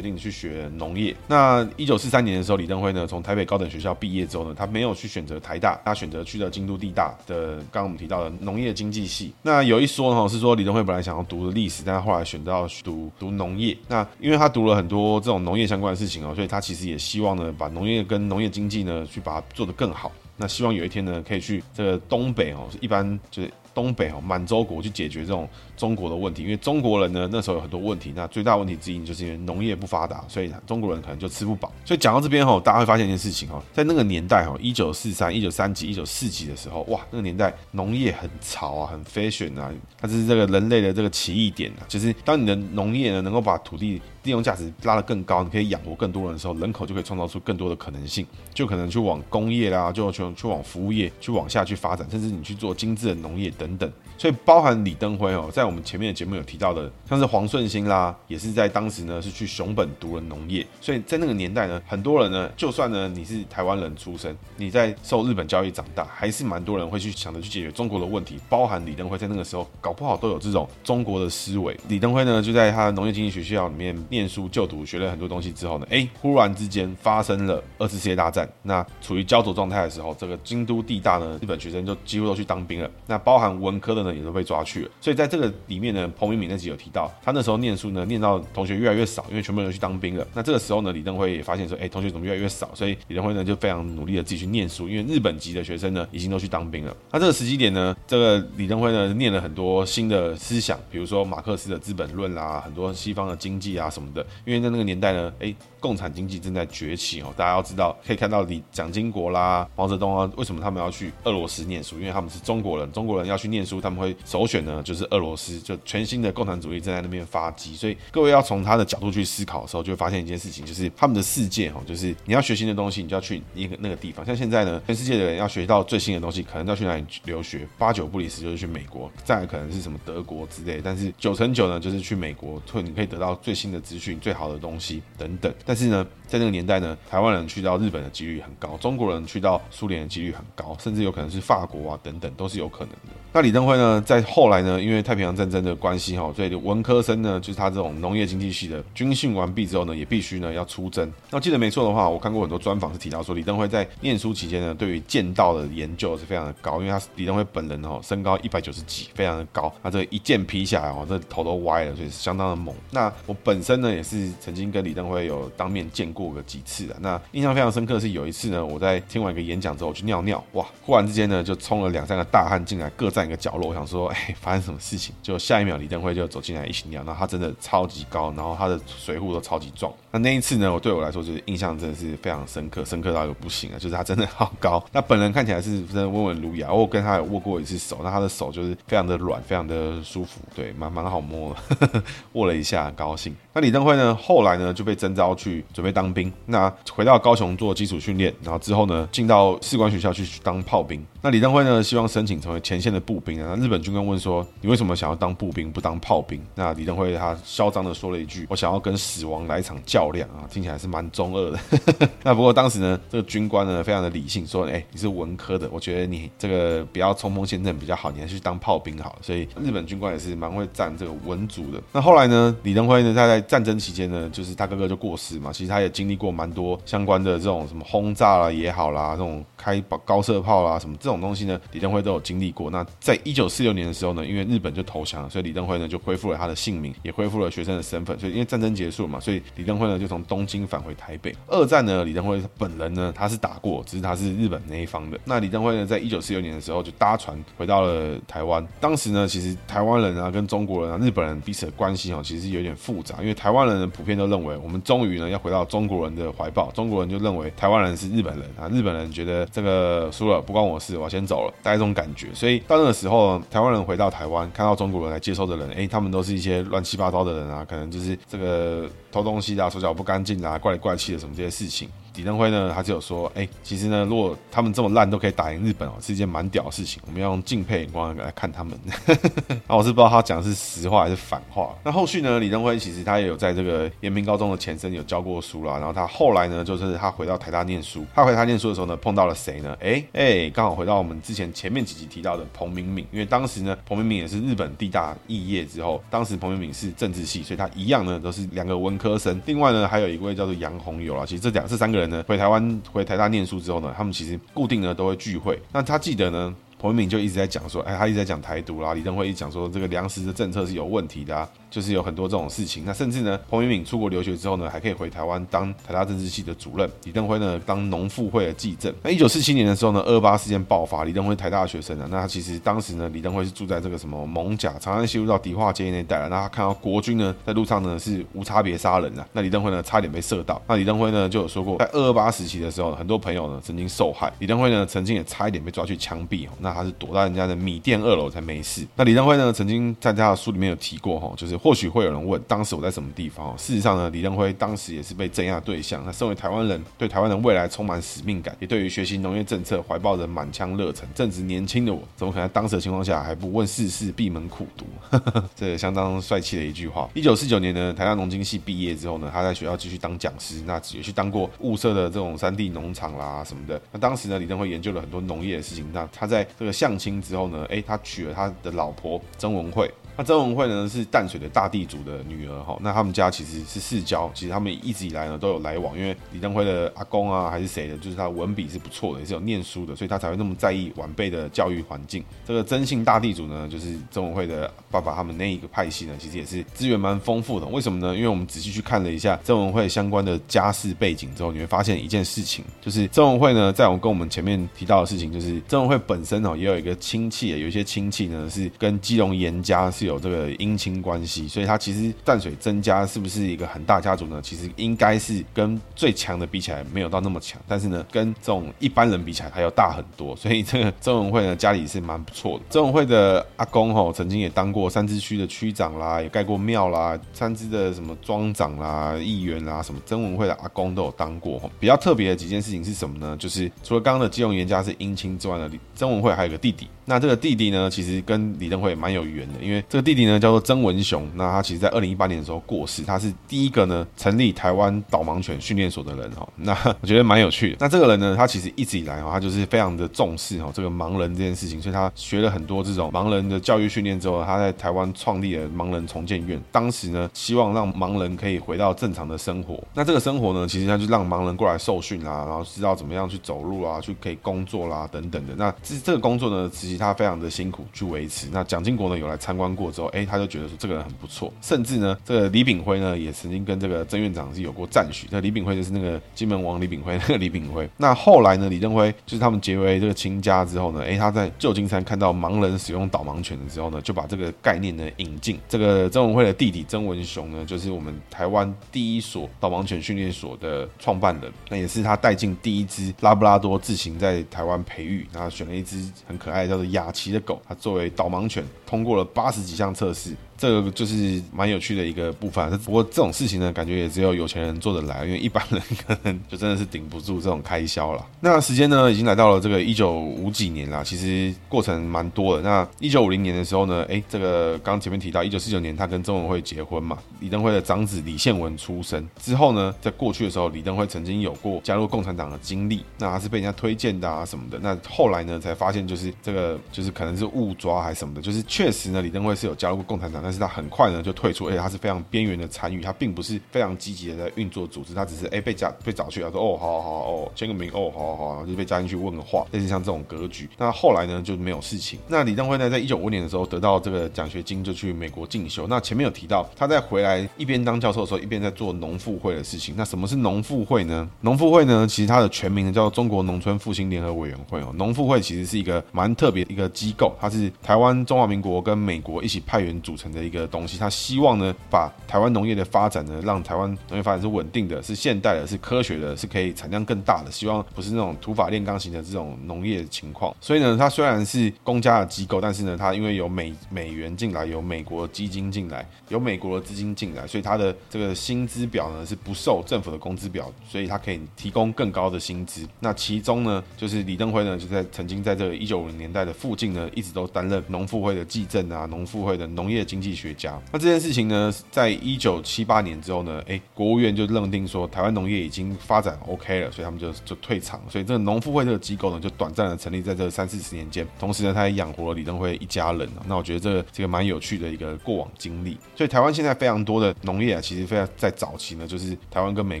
定去学农业。那一九四三年的时候，李登辉呢从台北高等学校毕业之后呢，他没有去选择台大，他选择去了京都地大的刚刚我们提到的农业经济系。那有一说呢，是说李登辉本来想要读的历史，但他后来选择要读读农业。那因为他读了很多这种农业相关的事情哦，所以他其实也希望呢，把农业跟农业经济呢去把它做得更好。那希望有一天呢，可以去这个东北哦，一般就是。东北哦，满洲国去解决这种中国的问题，因为中国人呢那时候有很多问题，那最大问题之一就是因为农业不发达，所以中国人可能就吃不饱。所以讲到这边哈，大家会发现一件事情哦，在那个年代哈，一九四三、一九三几、一九四几的时候，哇，那个年代农业很潮啊，很 fashion 啊，它是这个人类的这个奇异点啊，就是当你的农业呢能够把土地利用价值拉得更高，你可以养活更多人的时候，人口就可以创造出更多的可能性，就可能去往工业啦，就去去往服务业去往下去发展，甚至你去做精致的农业等等等。所以包含李登辉哦，在我们前面的节目有提到的，像是黄顺兴啦，也是在当时呢是去熊本读了农业。所以在那个年代呢，很多人呢，就算呢你是台湾人出身，你在受日本教育长大，还是蛮多人会去想着去解决中国的问题。包含李登辉在那个时候，搞不好都有这种中国的思维。李登辉呢就在他的农业经济学校里面念书就读，学了很多东西之后呢，哎，忽然之间发生了二次世界大战。那处于焦灼状态的时候，这个京都地大呢，日本学生就几乎都去当兵了。那包含文科的呢，也都被抓去了。所以在这个里面呢，彭明敏那集有提到，他那时候念书呢，念到同学越来越少，因为全部人都去当兵了。那这个时候呢，李登辉也发现说，哎，同学怎么越来越少？所以李登辉呢就非常努力的自己去念书，因为日本籍的学生呢已经都去当兵了。那这个时机点呢，这个李登辉呢念了很多新的思想，比如说马克思的《资本论》啦，很多西方的经济啊什么的。因为在那个年代呢，哎，共产经济正在崛起哦。大家要知道，可以看到李蒋经国啦、毛泽东啊，为什么他们要去俄罗斯念书？因为他们是中国人，中国人要去念书，他们会首选呢就是俄罗斯，就全新的共产主义正在那边发迹。所以各位要从他的角度去思考的时候，就会发现一件事情，就是他们的世界哈，就是你要学新的东西，你就要去一个那个地方。像现在呢，全世界的人要学到最新的东西，可能要去哪里留学？八九不离十就是去美国，再来可能是什么德国之类。但是九成九呢，就是去美国，会你可以得到最新的资讯、最好的东西等等。但是呢，在那个年代呢，台湾人去到日本的几率很高，中国人去到苏联的几率很高，甚至有可能是法国啊等等，都是有可能的。那李登辉呢，在后来呢，因为太平洋战争的关系哈，所以文科生呢，就是他这种农业经济系的军训完毕之后呢，也必须呢要出征。那记得没错的话，我看过很多专访是提到说，李登辉在念书期间呢，对于剑道的研究是非常的高，因为他李登辉本人哦，身高一百九十几，非常的高，他这一剑劈下来哦，这头都歪了，所以是相当的猛。那我本身呢，也是曾经跟李登辉有当面见过个几次的。那印象非常深刻的是有一次呢，我在听完一个演讲之后去尿尿，哇，忽然之间呢就冲了两三个大汉进来，各站一个角落，我想说，哎，发生什么事情？就下一秒李登辉就走进来一起尿，那他真的超级高，然后他的水壶都超级壮。那那一次呢，我对我来说就是印象真的是非常深刻，深刻到一个不行啊！就是他真的好高，那本人看起来是真的温文儒雅。我跟他有握过一次手，那他的手就是非常的软，非常的舒服，对，蛮蛮好摸的，[laughs] 握了一下，高兴。那李登辉呢，后来呢就被征召去准备当兵，那回到高雄做基础训练，然后之后呢进到士官学校去当炮兵。那李登辉呢希望申请成为前线的步兵啊。那日本军官问说：“你为什么想要当步兵，不当炮兵？”那李登辉他嚣张的说了一句：“我想要跟死亡来一场较。”量啊，听起来是蛮中二的。[laughs] 那不过当时呢，这个军官呢非常的理性，说：“哎，你是文科的，我觉得你这个不要冲锋陷阵比较好，你还是去当炮兵好了。”所以日本军官也是蛮会站这个文族的。那后来呢，李登辉呢，他在战争期间呢，就是他哥哥就过世嘛，其实他也经历过蛮多相关的这种什么轰炸了也好啦，这种。开高射炮啦什么这种东西呢，李登辉都有经历过。那在一九四六年的时候呢，因为日本就投降了，所以李登辉呢就恢复了他的姓名，也恢复了学生的身份。所以因为战争结束了嘛，所以李登辉呢就从东京返回台北。二战呢，李登辉本人呢他是打过，只是他是日本那一方的。那李登辉呢，在一九四六年的时候就搭船回到了台湾。当时呢，其实台湾人啊跟中国人啊、日本人彼此的关系哦，其实有点复杂，因为台湾人普遍都认为我们终于呢要回到中国人的怀抱，中国人就认为台湾人是日本人啊，日本人觉得这个输了不关我事，我先走了，大概这种感觉。所以到那个时候，台湾人回到台湾，看到中国人来接收的人，哎，他们都是一些乱七八糟的人啊，可能就是这个偷东西啊，手脚不干净啊，怪里怪气的什么这些事情。李登辉呢，他就有说，哎、其实呢，如果他们这么烂都可以打赢日本哦，是一件蛮屌的事情。我们要用敬佩眼光来看他们。[laughs] 那我是不知道他讲的是实话还是反话。那后续呢，李登辉其实他也有在这个延平高中的前身有教过书啦。然后他后来呢，就是他回到台大念书。他回台大念书的时候呢，碰到了谁呢？哎、哎，刚、好回到我们之前前面几集提到的彭明敏。因为当时呢，彭明敏也是日本地大肄业之后，当时彭明敏是政治系，所以他一样呢都是两个文科生。另外呢，还有一位叫做杨宏友啊。其实这两这三个人回台湾。回台大念书之后呢，他们其实固定呢都会聚会。那他记得呢，彭明敏就一直在讲说，哎，他一直在讲台独啦。李登辉一讲说，这个粮食的政策是有问题的啊。就是有很多这种事情，那甚至呢，彭明敏出国留学之后呢，还可以回台湾当台大政治系的主任，李登辉呢当农复会的继政。那一九四七年的时候呢，二八事件爆发，李登辉台大的学生啊，那他其实当时呢，李登辉是住在这个什么艋舺长安西路到迪化街那一带了，那他看到国军呢在路上呢是无差别杀人啊，那李登辉呢差点被射到，那李登辉呢就有说过，在二二八时期的时候，很多朋友呢曾经受害，李登辉呢曾经也差一点被抓去枪毙哦，那那他是躲在人家的米店二楼才没事。那李登辉呢曾经在他的书里面有提过哈，就是或许会有人问。当时我在什么地方？事实上呢，李登辉当时也是被镇压对象。那身为台湾人，对台湾的未来充满使命感，也对于学习农业政策怀抱着满腔热忱。正值年轻的我，怎么可能在当时的情况下还不问世事，闭门苦读？[laughs] 这相当帅气的一句话。一九四九年呢，台大农经系毕业之后呢，他在学校继续当讲师，那也去当过物社的这种山地农场啦什么的。那当时呢，李登辉研究了很多农业的事情。那他在这个相亲之后呢，哎，他娶了他的老婆曾文慧。那曾文惠呢是淡水的大地主的女儿哈，那他们家其实是世交，其实他们一直以来呢都有来往，因为李登辉的阿公啊还是谁的，就是他文笔是不错的，也是有念书的，所以他才会那么在意晚辈的教育环境。这个曾姓大地主呢，就是曾文惠的爸爸，他们那一个派系呢，其实也是资源蛮丰富的。为什么呢？因为我们仔细去看了一下曾文惠相关的家世背景之后，你会发现一件事情，就是曾文惠呢，在我跟我们前面提到的事情，就是曾文惠本身哦也有一个亲戚，有一些亲戚呢是跟基隆严家是有这个姻亲。关系，所以他其实淡水曾家是不是一个很大家族呢？其实应该是跟最强的比起来没有到那么强，但是呢，跟这种一般人比起来，他要大很多。所以这个曾文惠呢，家里是蛮不错的。曾文惠的阿公吼，曾经也当过三芝区的区长啦，也盖过庙啦，三芝的什么庄长啦、议员啦，什么曾文惠的阿公都有当过。比较特别的几件事情是什么呢？就是除了刚刚的基隆严家是姻亲之外呢，曾文惠还有个弟弟。那这个弟弟呢，其实跟李登辉蛮有缘的，因为这个弟弟呢叫做曾文雄。那他其实，在二零一八年的时候过世，他是第一个呢成立台湾导盲犬训练所的人哈。[laughs] 那我觉得蛮有趣的。那这个人呢，他其实一直以来哈，他就是非常的重视哈这个盲人这件事情，所以他学了很多这种盲人的教育训练之后，他在台湾创立了盲人重建院。当时呢，希望让盲人可以回到正常的生活。那这个生活呢，其实他就让盲人过来受训啦，然后知道怎么样去走路啊，去可以工作啦等等的。那这这个工作呢，其实。他非常的辛苦去维持。那蒋经国呢有来参观过之后，哎，他就觉得说这个人很不错。甚至呢，这个李炳辉呢也曾经跟这个曾院长是有过赞许。那李炳辉就是那个金门王李炳辉那个李炳辉。那后来呢，李登辉就是他们结为这个亲家之后呢，哎，他在旧金山看到盲人使用导盲犬的时候呢，就把这个概念呢引进。这个曾文辉的弟弟曾文雄呢，就是我们台湾第一所导盲犬训练所的创办人，那也是他带进第一只拉布拉多自行在台湾培育，然后选了一只很可爱的叫做。雅琪的狗，它作为导盲犬，通过了八十几项测试。这个就是蛮有趣的一个部分，不过这种事情呢，感觉也只有有钱人做得来，因为一般人可能就真的是顶不住这种开销了。那时间呢，已经来到了这个一九五几年了，其实过程蛮多的。那一九五零年的时候呢，哎，这个刚前面提到一九四九年他跟曾文慧结婚嘛，李登辉的长子李宪文出生之后呢，在过去的时候，李登辉曾经有过加入共产党的经历，那他是被人家推荐的啊什么的。那后来呢，才发现就是这个就是可能是误抓还是什么的，就是确实呢，李登辉是有加入过共产党。但是他很快呢就退出，而且他是非常边缘的参与，他并不是非常积极的在运作组织，他只是哎、被加被找去，他说哦好好好哦签个名哦好好好，就被加进去问个话，类似像这种格局。那后来呢就没有事情。那李登辉呢，在一九五年的时候得到这个奖学金，就去美国进修。那前面有提到，他在回来一边当教授的时候，一边在做农复会的事情。那什么是农复会呢？农复会呢，其实它的全名呢叫中国农村复兴联合委员会哦。农复会其实是一个蛮特别的一个机构，它是台湾、中华民国跟美国一起派员组成的的一个东西。他希望呢，把台湾农业的发展呢，让台湾农业发展是稳定的、是现代的、是科学的、是可以产量更大的。希望不是那种土法炼钢型的这种农业情况。所以呢，它虽然是公家的机构，但是呢，它因为有美 [laughs] 美元进来，有美国基金进来，有美国的资金进来，所以它的这个薪资表呢是不受政府的工资表，所以它可以提供更高的薪资。那其中呢，就是李登辉呢，就在曾经在这个一九五零年代的附近呢，一直都担任农复会的技政啊，农复会的农业经济学家。那这件事情呢，在一九七八年之后呢，哎，国务院就认定说台湾农业已经发展 OK 了，所以他们就就退场。所以这个农复会这个机构呢，就短暂的成立在这三四十年间。同时呢，他也养活了李登辉一家人。那我觉得这这个蛮有趣的一个过往经历。所以台湾现在非常多的农业啊，其实非常在早期呢，就是台湾跟美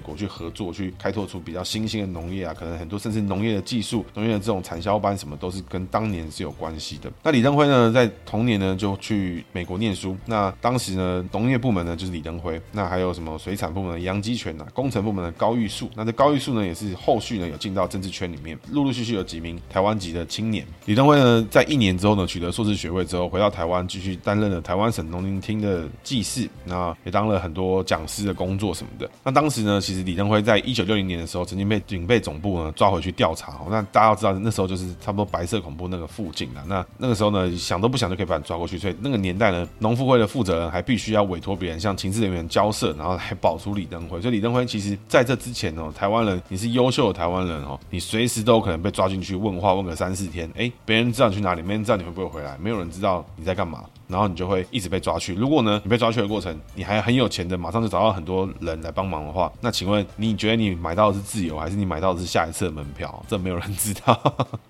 国去合作，去开拓出比较新兴的农业啊，可能很多甚至农业的技术、农业的这种产销班什么，都是跟当年是有关系的。那李登辉呢，在同年呢就去美国念书。那当时呢，农业部门呢就是李登辉，那还有什么水产部门的杨基全呐，工程部门的高玉树。那这高玉树呢，也是后续呢有进到政治圈里面，陆陆续续有几名台湾籍的青年。李登辉呢，在一年之后呢，取得硕士学位之后，回到台湾继续担任了台湾省农林厅的技士，那也当了很多讲师的工作什么的。那当时呢，其实李登辉在一九六零年的时候，曾经被警备总部呢抓回去调查。那大家要知道，那时候就是差不多白色恐怖那个附近了。那那个时候呢，想都不想就可以把你抓过去。所以那个年代呢，农夫会的负责人还必须要委托别人向情治人员交涉，然后来保出李登辉。[laughs] 所以李登辉其实在这之前哦，台湾人你是优秀的台湾人哦，你随时都有可能被抓进去问话，问个三四天。哎，别人知道你去哪里，没人知道你会不会回来，没有人知道你在干嘛。然后你就会一直被抓去。如果呢，你被抓去的过程，你还很有钱的，马上就找到很多人来帮忙的话，那请问你觉得你买到的是自由，还是你买到的是下一次的门票？这没有人知道。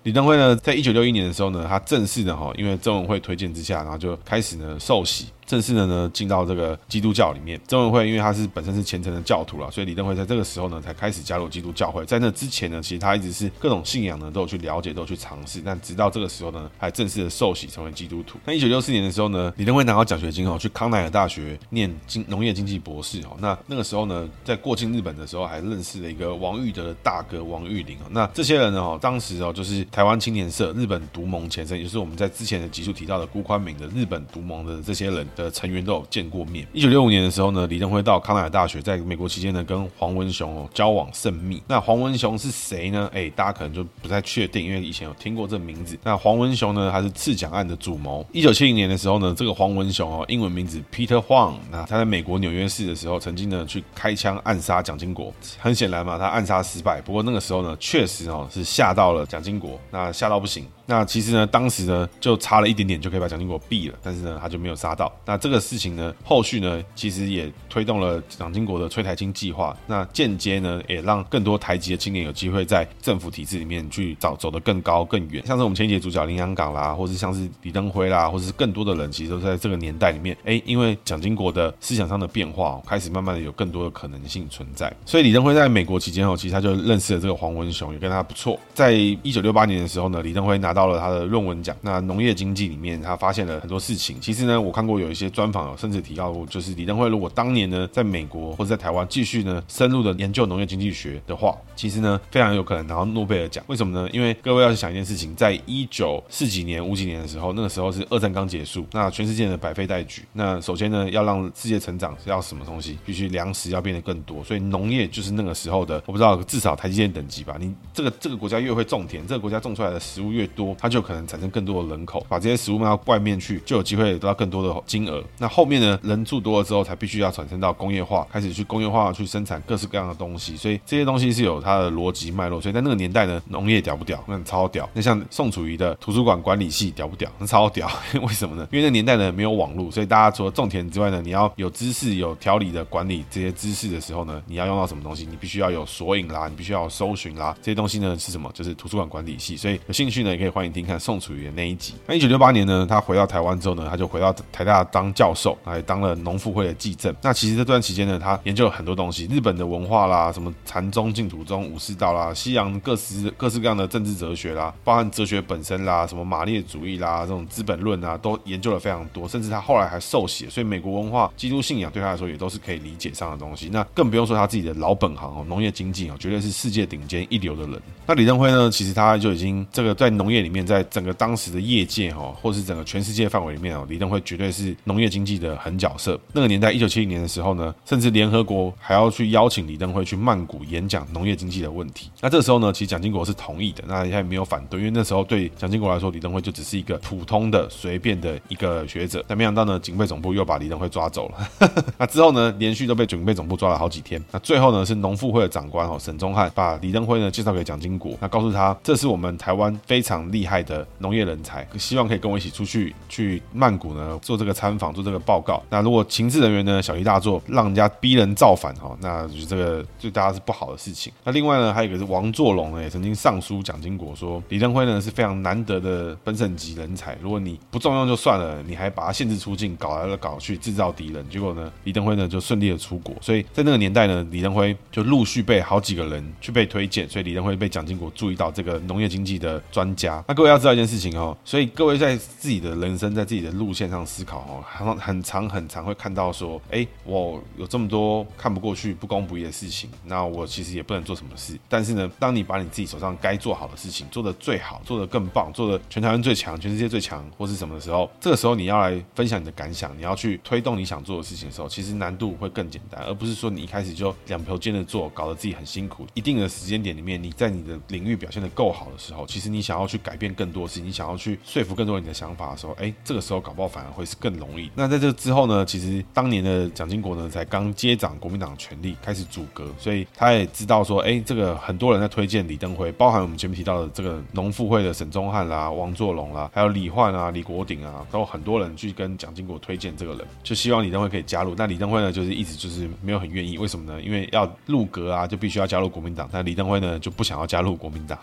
李登辉呢，在一九六一年的时候呢，他正式的哈，因为郑文会推荐之下，然后就开始呢受洗。正式的呢，进到这个基督教里面。曾文慧因为他是本身是虔诚的教徒了，所以李登辉在这个时候呢，才开始加入基督教会。在那之前呢，其实他一直是各种信仰呢都有去了解，都有去尝试。但直到这个时候呢，还正式的受洗成为基督徒。那一九六四年的时候呢，李登辉拿到奖学金哦，去康奈尔大学念经农业经济博士哦。那那个时候呢，在过境日本的时候，还认识了一个王玉德的大哥王玉林哦。那这些人。呢，哦，当时哦，就是台湾青年社日本独盟前身，也就是我们在之前的集数提到的辜宽敏的日本独盟的这些人。的成员都有见过面。一九六五年的时候呢，李登辉到康奈尔大学，在美国期间呢，跟黄文雄哦交往甚密。那黄文雄是谁呢？哎，大家可能就不太确定，因为以前有听过这名字。那黄文雄呢，他是刺蒋案的主谋。一九七零年的时候呢，这个黄文雄哦，英文名字 Peter Huang，那他在美国纽约市的时候，曾经呢去开枪暗杀蒋经国。很显然嘛，他暗杀失败。不过那个时候呢，确实哦是吓到了蒋经国，那吓到不行。那其实呢，当时呢就差了一点点就可以把蒋经国毙了，但是呢他就没有杀到。那这个事情呢，后续呢其实也推动了蒋经国的催台青计划。那间接呢也让更多台籍的青年有机会在政府体制里面去找走得更高更远。像是我们前一节主角林洋港啦，或是像是李登辉啦，或是更多的人，其实都在这个年代里面。哎，因为蒋经国的思想上的变化，开始慢慢的有更多的可能性存在。所以李登辉在美国期间哦，其实他就认识了这个黄文雄，也跟他不错。在一九六八年的时候呢，李登辉拿到。到了他的论文奖，那农业经济里面，他发现了很多事情。其实呢，我看过有一些专访，甚至提到过，就是李登辉如果当年呢，在美国或者在台湾继续呢，深入的研究农业经济学的话，其实呢，非常有可能拿到诺贝尔奖。为什么呢？因为各位要去想一件事情，在一九四几年、五几年的时候，那个时候是二战刚结束，那全世界的百废待举。那首先呢，要让世界成长是要什么东西？必须粮食要变得更多，所以农业就是那个时候的，我不知道至少台积电等级吧。你这个这个国家越会种田，这个国家种出来的食物越多。它就可能产生更多的人口，把这些食物卖到外面去，就有机会得到更多的金额。那后面呢，人住多了之后，才必须要产生到工业化，开始去工业化去生产各式各样的东西。所以这些东西是有它的逻辑脉络。所以在那个年代呢，农业屌不屌？那超屌。那像宋楚瑜的图书馆管理系屌不屌？那超屌。[laughs] 为什么呢？因为那个年代呢没有网络，所以大家除了种田之外呢，你要有知识、有条理的管理这些知识的时候呢，你要用到什么东西？你必须要有索引啦，你必须要搜寻啦，这些东西呢是什么？就是图书馆管理系。所以有兴趣呢，也可以欢迎听看。宋楚瑜的那一集。那一九六八年呢，他回到台湾之后呢，他就回到台大当教授，还当了农复会的祭正。那其实这段期间呢，他研究了很多东西，日本的文化啦，什么禅宗、净土宗、武士道啦，西洋各式各式各样的政治哲学啦，包含哲学本身啦，什么马列主义啦，这种资本论啊，都研究了非常多。甚至他后来还受洗，所以美国文化、基督信仰对他来说也都是可以理解上的东西。那更不用说他自己的老本行哦，农业经济哦，绝对是世界顶尖一流的人。那李登辉呢，其实他就已经这个在农业里面，在整个当时的业界哈，或是整个全世界范围里面哦，李登辉绝对是农业经济的狠角色。那个年代，一九七零年的时候呢，甚至联合国还要去邀请李登辉去曼谷演讲农业经济的问题。那这时候呢，其实蒋经国是同意的，那他也没有反对，因为那时候对蒋经国来说，李登辉就只是一个普通的、随便的一个学者。但没想到呢，警备总部又把李登辉抓走了。[laughs] 那之后呢，连续都被警备总部抓了好几天。那最后呢，是农复会的长官哦，沈宗翰把李登辉呢介绍给蒋经国，那告诉他，这是我们台湾非常厉害的农业人才，希望可以跟我一起出去去曼谷呢做这个参访，做这个报告。那如果情治人员呢小题大做，让人家逼人造反哈，那就这个对大家是不好的事情。那另外呢，还有一个是王作龙呢，也曾经上书蒋经国说，李登辉呢是非常难得的本省级人才，如果你不重用就算了，你还把他限制出境，搞来了搞去制造敌人，结果呢，李登辉呢就顺利的出国。所以在那个年代呢，李登辉就陆续被好几个人去被推荐，所以李登辉被蒋经国注意到这个农业经济的专家。那各位要知道一件事情哦，所以各位在自己的人生，在自己的路线上思考哦，很很长很长会看到说，哎，我有这么多看不过去、不公不义的事情，那我其实也不能做什么事。但是呢，当你把你自己手上该做好的事情做得最好、做得更棒、做得全台湾最强、全世界最强，或是什么的时候，这个时候你要来分享你的感想，你要去推动你想做的事情的时候，其实难度会更简单，而不是说你一开始就两头尖的做，搞得自己很辛苦。一定的时间点里面，你在你的领域表现得够好的时候，其实你想要去改改变更多事情，你想要去说服更多人你的想法的时候，哎，这个时候搞不好反而会是更容易。那在这之后呢，其实当年的蒋经国呢，才刚接掌国民党权力，开始组阁，所以他也知道说，哎，这个很多人在推荐李登辉，包含我们前面提到的这个农复会的沈宗翰啦、王作龙啦，还有李焕啊、李国鼎啊，都很多人去跟蒋经国推荐这个人，就希望李登辉可以加入。那李登辉呢，就是一直就是没有很愿意，为什么呢？因为要入阁啊，就必须要加入国民党。但李登辉呢，就不想要加入国民党。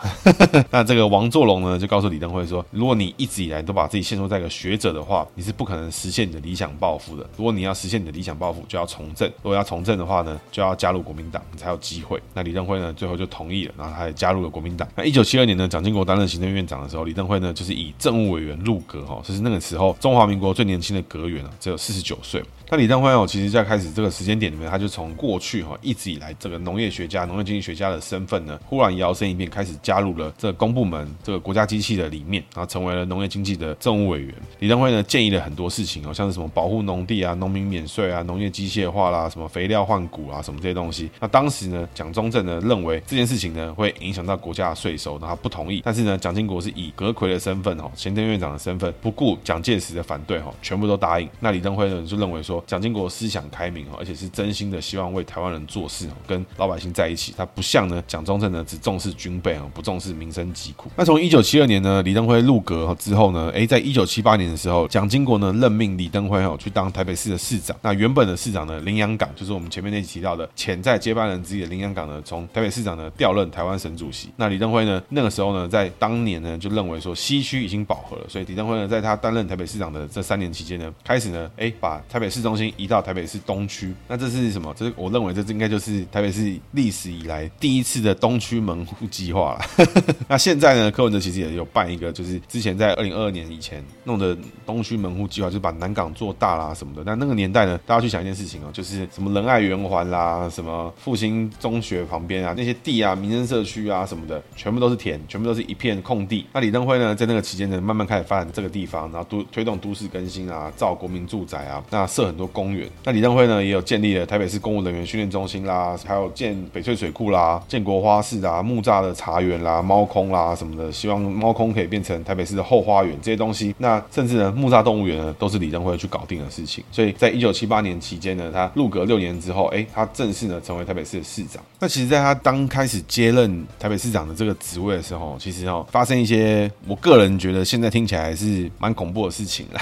那这个王作龙呢，[laughs] 就告诉李登辉说，如果你一直以来都把自己限缩在一个学者的话，你是不可能实现你的理想抱负的。如果你要实现你的理想抱负，就要从政。如果要从政的话呢，就要加入国民党，你才有机会。那李登辉呢，最后就同意了，然后他也加入了国民党。那一九七二年呢，蒋经国担任行政院长的时候，李登辉呢，就是以政务委员入阁哈，这是那个时候中华民国最年轻的阁员啊，只有四十九岁。那李登辉哦，其实在开始这个时间点里面，他就从过去哈一直以来这个农业学家、农业经济学家的身份呢，忽然摇身一变，开始加入了这个公部门、这个国家机器的里面，然后成为了农业经济的政务委员。李登辉呢，建议了很多事情哦，像是什么保护农地啊、农民免税啊、农业机械化啦、什么肥料换股啊、什么这些东西。那当时呢，蒋中正呢认为这件事情呢会影响到国家的税收，那他不同意。但是呢，蒋经国是以阁揆的身份哦，行政院长的身份，不顾蒋介石的反对哈，全部都答应。那李登辉呢就认为说，蒋经国思想。开明，而且是真心的希望为台湾人做事，跟老百姓在一起。他不像呢蒋中正呢，只重视军备啊，不重视民生疾苦。那从一九七二年呢，李登辉入阁之后呢，诶，在一九七八年的时候，蒋经国呢任命李登辉哦去当台北市的市长。那原本的市长呢林洋港，就是我们前面那集提到的潜在接班人之一的林洋港呢，从台北市长呢调任台湾省主席。那李登辉呢那个时候呢，在当年呢就认为说西区已经饱和了，所以李登辉呢在他担任台北市长的这三年期间呢，开始呢诶把台北市中心移到台北。市东区，那这是什么？这是我认为这应该就是台北市历史以来第一次的东区门户计划了。[laughs] 那现在呢，柯文哲其实也有办一个，就是之前在二零二二年以前弄的东区门户计划，就是把南港做大啦什么的。但那个年代呢，大家去想一件事情哦，就是什么仁爱圆环啦，什么复兴中学旁边啊，那些地啊，民生社区啊什么的，全部都是田，全部都是一片空地。那李登辉呢，在那个期间呢，慢慢开始发展这个地方，然后都推动都市更新啊，造国民住宅啊，那设很很多公园。那李登辉呢，也有建立了台北市公务人员训练中心啦，还有建翡翠水库啦、建国花市啊、木栅的茶园啦、猫空啦什么的，希望猫空可以变成台北市的后花园这些东西。那甚至呢，木栅动物园呢，都是李登辉去搞定的事情。所以在一九七八年期间呢，他入阁六年之后，哎，他正式呢成为台北市的市长。那其实，在他刚开始接任台北市长的这个职位的时候，其实哦，发生一些我个人觉得现在听起来还是蛮恐怖的事情啦。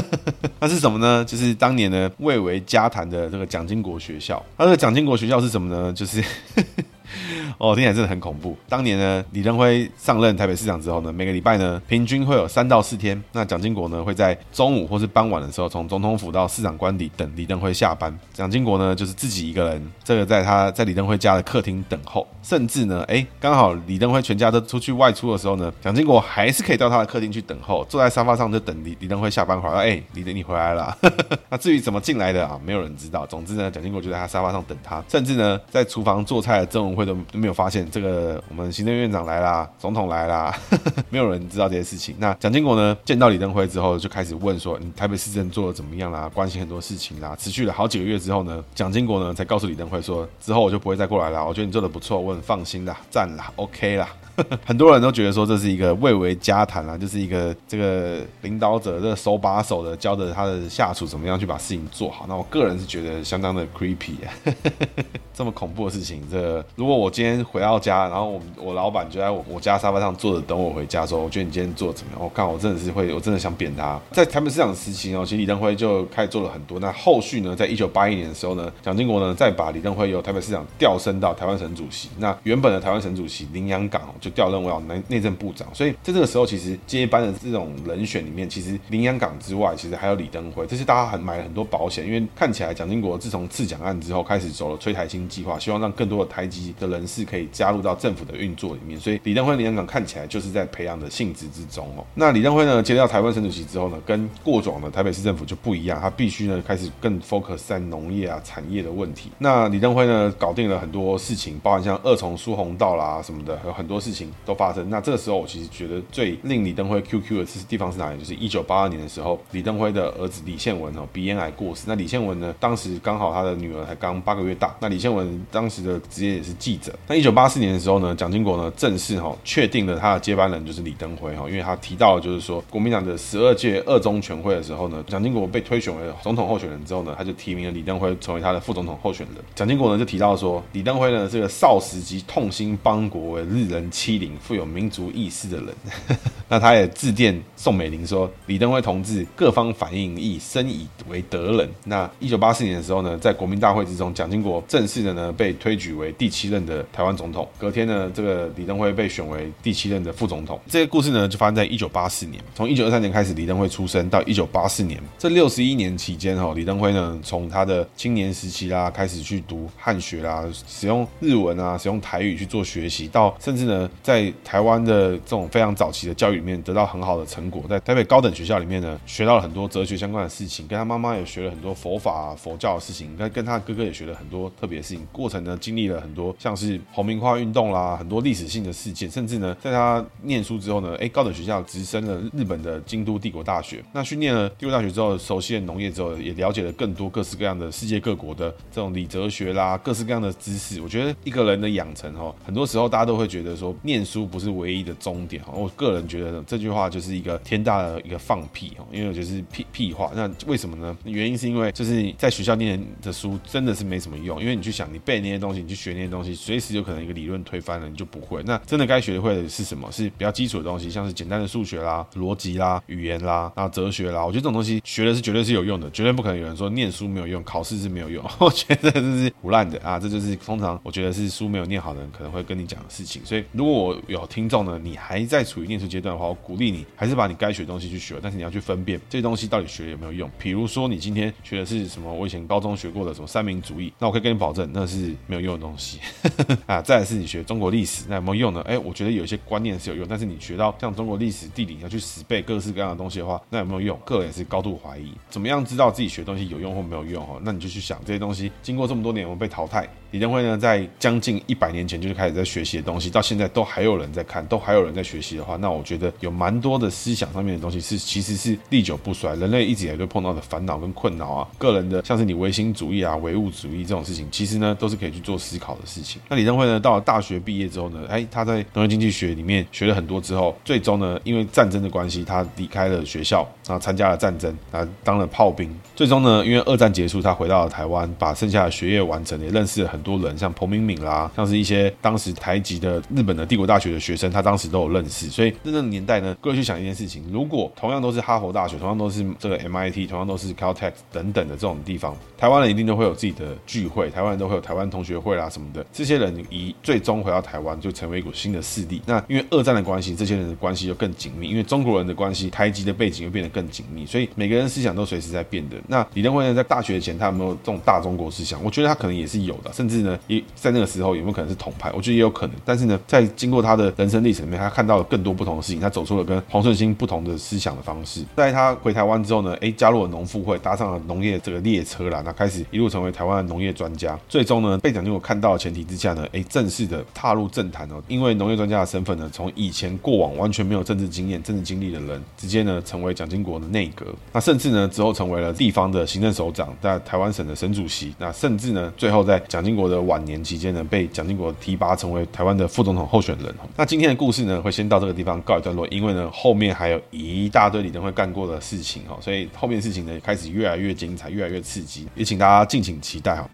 [laughs] 那是什么呢？就是当年呢，蔚为家谈的这个蒋经国学校，那这个蒋经国学校是什么呢？就是 [laughs] [laughs] 哦，听起来真的很恐怖。当年呢，李登辉上任台北市长之后呢，每个礼拜呢，平均会有三到四天，那蒋经国呢会在中午或是傍晚的时候，从总统府到市长官邸等李登辉下班。蒋经国呢就是自己一个人，这个在他在李登辉家的客厅等候，甚至呢，哎，刚好李登辉全家都出去外出的时候呢，蒋经国还是可以到他的客厅去等候，坐在沙发上就等李李登辉下班回来。哎，李登你回来了。[laughs] 那至于怎么进来的啊，没有人知道。总之呢，蒋经国就在他沙发上等他，甚至呢，在厨房做菜的曾文会都都没有发现这个我们行政院长来啦，总统来啦，[laughs] 没有人知道这些事情。那蒋经国呢，见到李登辉之后，就开始问说：“你台北市政做的怎么样啦？关心很多事情啦。”持续了好几个月之后呢，蒋经国呢才告诉李登辉说：“之后我就不会再过来了。我觉得你做的不错，我很放心的，赞啦，OK 啦。” [laughs] 很多人都觉得说，这是一个蔚为家谈啊，就是一个这个领导者这个手把手的教着他的下属怎么样去把事情做好。那我个人是觉得相当的 creepy 啊，[laughs] 这么恐怖的事情，这个、如果我今天回到家，然后我我老板就在我我家沙发上坐着等我回家的时候，我觉得你今天做的怎么样？我看我真的是会，我真的想扁他。在台北市长时期哦，其实李登辉就开始做了很多。那后续呢，在一九八一年的时候呢，蒋经国呢再把李登辉由台北市长调升到台湾省主席。那原本的台湾省主席林洋港就调任为内内政部长，所以在这个时候，其实接班的这种人选里面，其实林洋港之外，其实还有李登辉，这是大家很买了很多保险，因为看起来蒋经国自从刺蒋案之后，开始走了催台青计划，希望让更多的台籍的人士可以加入到政府的运作里面，所以李登辉、林洋港看起来就是在培养的性质之中哦。那李登辉呢，接到台湾省主席之后呢，跟过往的台北市政府就不一样，他必须呢开始更 focus 在农业啊产业的问题。那李登辉呢，搞定了很多事情，包含像二重疏洪道啦什么的，有很多事情都发生。那这个时候，我其实觉得最令李登辉 QQ 的是地方是哪里？就是一九八二年的时候，李登辉的儿子李宪文哦鼻咽癌过世。那李宪文呢，当时刚好他的女儿才刚八个月大。那李宪文当时的职业也是记者。那一九八四年的时候呢，蒋经国呢正式哈确定了他的接班人就是李登辉哈，因为他提到了就是说国民党的十二届二中全会的时候呢，蒋经国被推选为总统候选人之后呢，他就提名了李登辉成为他的副总统候选人。蒋经国呢就提到说，李登辉呢这个少时即痛心邦国，为日人欺凌，富有民族意识的人，[laughs] 那他也致电宋美龄说：“李登辉同志，各方反应亦深以为德人。”那一九八四年的时候呢，在国民大会之中，蒋经国正式的呢被推举为第七任的台湾总统。隔天呢，这个李登辉被选为第七任的副总统。这个故事呢，就发生在一九八四年。从一九二三年开始，李登辉出生到一九八四年这六十一年期间，哈，李登辉呢，从他的青年时期啦，开始去读汉学啦，使用日文啊，使用台语去做学习，到甚至呢，在台湾的这种。非常早期的教育里面得到很好的成果，在台北高等学校里面呢，学到了很多哲学相关的事情，跟他妈妈也学了很多佛法、佛教的事情，跟跟他哥哥也学了很多特别的事情。过程呢，经历了很多像是红棉花运动啦，很多历史性的事件，甚至呢，在他念书之后呢，哎，高等学校直升了日本的京都帝国大学。那训练了帝国大学之后，熟悉了农业之后，也了解了更多各式各样的世界各国的这种理哲学啦，各式各样的知识。我觉得一个人的养成哈，很多时候大家都会觉得说，念书不是唯一的终点哈。我个人觉得这句话就是一个天大的一个放屁哈，因为我觉得是屁屁话。那为什么呢？原因是因为就是在学校念的书真的是没什么用，因为你去想，你背那些东西，你去学那些东西，随时有可能一个理论推翻了，你就不会。那真的该学会的是什么？是比较基础的东西，像是简单的数学啦、逻辑啦、语言啦、然后哲学啦。我觉得这种东西学的是绝对是有用的，绝对不可能有人说念书没有用，考试是没有用。我觉得这是胡乱的啊！这就是通常我觉得是书没有念好的人可能会跟你讲的事情。所以如果我有听众呢，你还在处于念书阶段的话，我鼓励你还是把你该学的东西去学，但是你要去分辨这些东西到底学有没有用。比如说你今天学的是什么？我以前高中学过的什么三民主义，那我可以跟你保证那是没有用的东西 [laughs] 啊。再来是你学中国历史，那有没有用呢？哎，我觉得有一些观念是有用，但是你学到像中国历史、地理要去死背各式各样的东西的话，那有没有用？个人也是高度怀疑。怎么样知道自己学东西有用或没有用？哈，那你就去想这些东西经过这么多年我们被淘汰。李登辉呢，在将近一百年前就是开始在学习的东西，到现在都还有人在看，都还有人在学习的话，那我觉得有蛮多的思想上面的东西是其实是历久不衰，人类一直以来都碰到的烦恼跟困扰啊，个人的像是你唯心主义啊、唯物主义这种事情，其实呢都是可以去做思考的事情。那李登辉呢，到了大学毕业之后呢，哎，他在农业经济学里面学了很多之后，最终呢，因为战争的关系，他离开了学校，然后参加了战争，啊，当了炮兵。最终呢，因为二战结束，他回到了台湾，把剩下的学业完成，也认识了很。很多人，像彭明敏啦，像是一些当时台籍的日本的帝国大学的学生，他当时都有认识。所以那个年代呢，各位去想一件事情：如果同样都是哈佛大学，同样都是这个 MIT，同样都是 Caltech 等等的这种地方，台湾人一定都会有自己的聚会，台湾人都会有台湾同学会啦什么的。这些人以最终回到台湾，就成为一股新的势力。那因为二战的关系，这些人的关系就更紧密。因为中国人的关系，台籍的背景又变得更紧密，所以每个人思想都随时在变的。那李登辉呢，在大学前他有没有这种大中国思想？我觉得他可能也是有的，甚至呢，也在那个时候有没有可能是同派？我觉得也有可能。但是呢，在经过他的人生历程里面，他看到了更多不同的事情，他走出了跟黄顺兴不同的思想的方式。在他回台湾之后呢，哎，加入了农复会，搭上了农业这个列车啦，那开始一路成为台湾的农业专家。最终呢，被蒋经国看到的前提之下呢，哎，正式的踏入政坛哦，因为农业专家的身份呢，从以前过往完全没有政治经验、政治经历的人，直接呢成为蒋经国的内阁。那甚至呢之后成为了地方的行政首长，在台湾省的省主席。那甚至呢，最后在蒋经国的晚年期间呢，被蒋经国提拔成为台湾的副总统候选人。那今天的故事呢，会先到这个地方告一段落，因为呢后面还有一大堆李登会干过的事情哈，所以后面的事情呢开始越来越精彩，越来越刺激，也请大家敬请期待哈。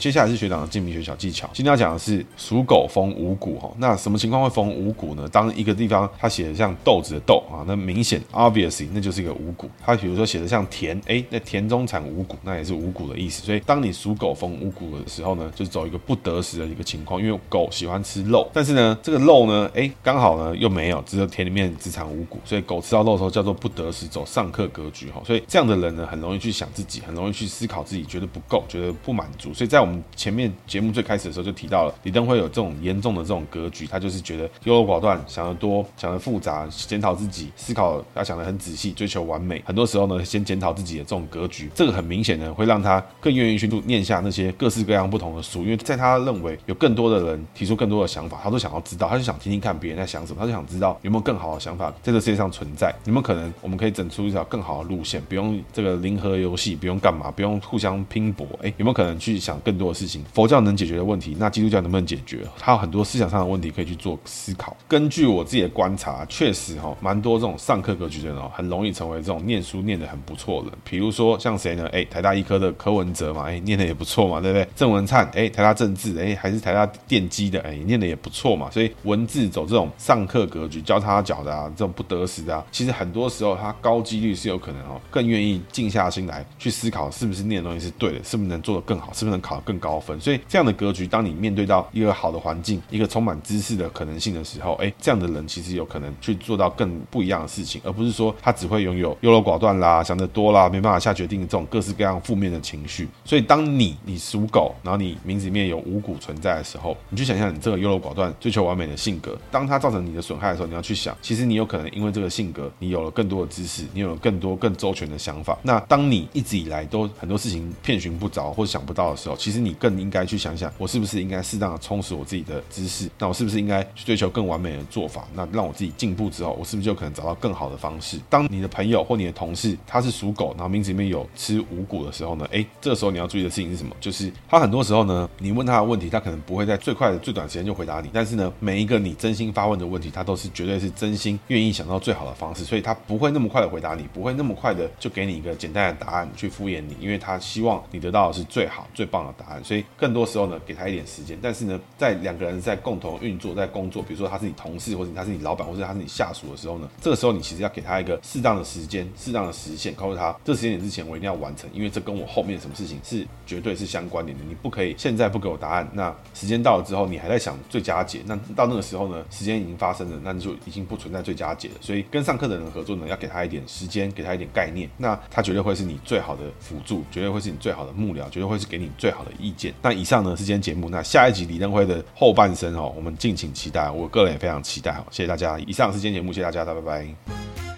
接下来是学长的姓名学小技巧。今天要讲的是属狗逢五谷哈。那什么情况会逢五谷呢？当一个地方它写的像豆子的豆啊，那明显 obviously 那就是一个五谷。它比如说写的像田，哎，那田中产五谷，那也是五谷的意思。所以当你属狗逢五谷的时候呢，就走一个不得时的一个情况。因为狗喜欢吃肉，但是呢，这个肉呢，哎，刚好呢又没有，只有田里面只产五谷，所以狗吃到肉的时候叫做不得时，走上客格局哈。所以这样的人呢，很容易去想自己，很容易去思考自己，觉得不够，觉得不满足。所以在我们前面节目最开始的时候就提到了，李登辉有这种严重的这种格局，他就是觉得优柔寡断，想得多，想得复杂，检讨自己，思考要想得很仔细，追求完美。很多时候呢，先检讨自己的这种格局，这个很明显呢，会让他更愿意去读念下那些各式各样不同的书，因为在他认为有更多的人提出更多的想法，他都想要知道，他就想听听看别人在想什么，他就想知道有没有更好的想法在这世界上存在，有没有可能我们可以整出一条更好的路线，不用这个零和游戏，不用干嘛，不用互相拼搏，哎，有没有可能去想更多的事情？佛教能解决的问题，那基督教能不能解决？它有很多思想上的问题可以去做思考。根据我自己的观察，确实哈，蛮多这种上课格局的人哦，很容易成为这种念书念得很不错的。比如说像谁呢？哎，台大医科的柯文哲嘛，哎，念得也不错嘛，对不对？郑文灿，哎，台大政治，哎，还是台大电机的，哎，念得也不错嘛。所以文字走这种上课格局，交叉脚的啊，这种不得时的啊，其实很多时候他高几率是有可能哦，更愿意静下心来去思考，是不是念的东西是对的，是不是能做得更好，是不是能考更高分。所以这样的格局，当你面对到一个好的环境，一个充满知识的可能性的时候，哎，这样的人其实有可能去做到更不一样的事情，而不是说他只会拥有优柔寡断啦、想得多啦、没办法下决定这种各式各样负面的情绪。所以，当你你属狗，然后你名字里面有五谷存在的时候，你去想象你这个优柔寡断、追求完美的性格，当它造成你的损害的时候，你要去想，其实你有可能因为这个性格，你有了更多的知识，你有了更多更周全的想法。那当你一直以来都很多事情遍寻不着或想不到的时候，其实你更应该去想想，我是不是应该适当的充实我自己的知识？那我是不是应该去追求更完美的做法？那让我自己进步之后，我是不是就可能找到更好的方式？当你的朋友或你的同事他是属狗，然后名字里面有吃五谷的时候呢？诶，这个时候你要注意的事情是什么？就是他很多时候呢，你问他的问题，他可能不会在最快的最短时间就回答你。但是呢，每一个你真心发问的问题，他都是绝对是真心愿意想到最好的方式，所以他不会那么快的回答你，不会那么快的就给你一个简单的答案去敷衍你，因为他希望你得到的是最好最棒的答案。所以更多时候呢，给他一点时间。但是呢，在两个人在共同运作、在工作，比如说他是你同事，或者他是你老板，或者他是你下属的时候呢，这个时候你其实要给他一个适当的时间、适当的时限，告诉他这时间点之前我一定要完成，因为这跟我后面什么事情是绝对是相关联的。你不可以现在不给我答案，那时间到了之后你还在想最佳解，那到那个时候呢，时间已经发生了，那就已经不存在最佳解了。所以跟上课的人合作呢，要给他一点时间，给他一点概念，那他绝对会是你最好的辅助，绝对会是你最好的幕僚，绝对会是给你最好的意见。那以上呢是今天节目，那下一集李登辉的后半生哦，我们敬请期待。我个人也非常期待。谢谢大家，以上是今天节目，谢谢大家，拜拜。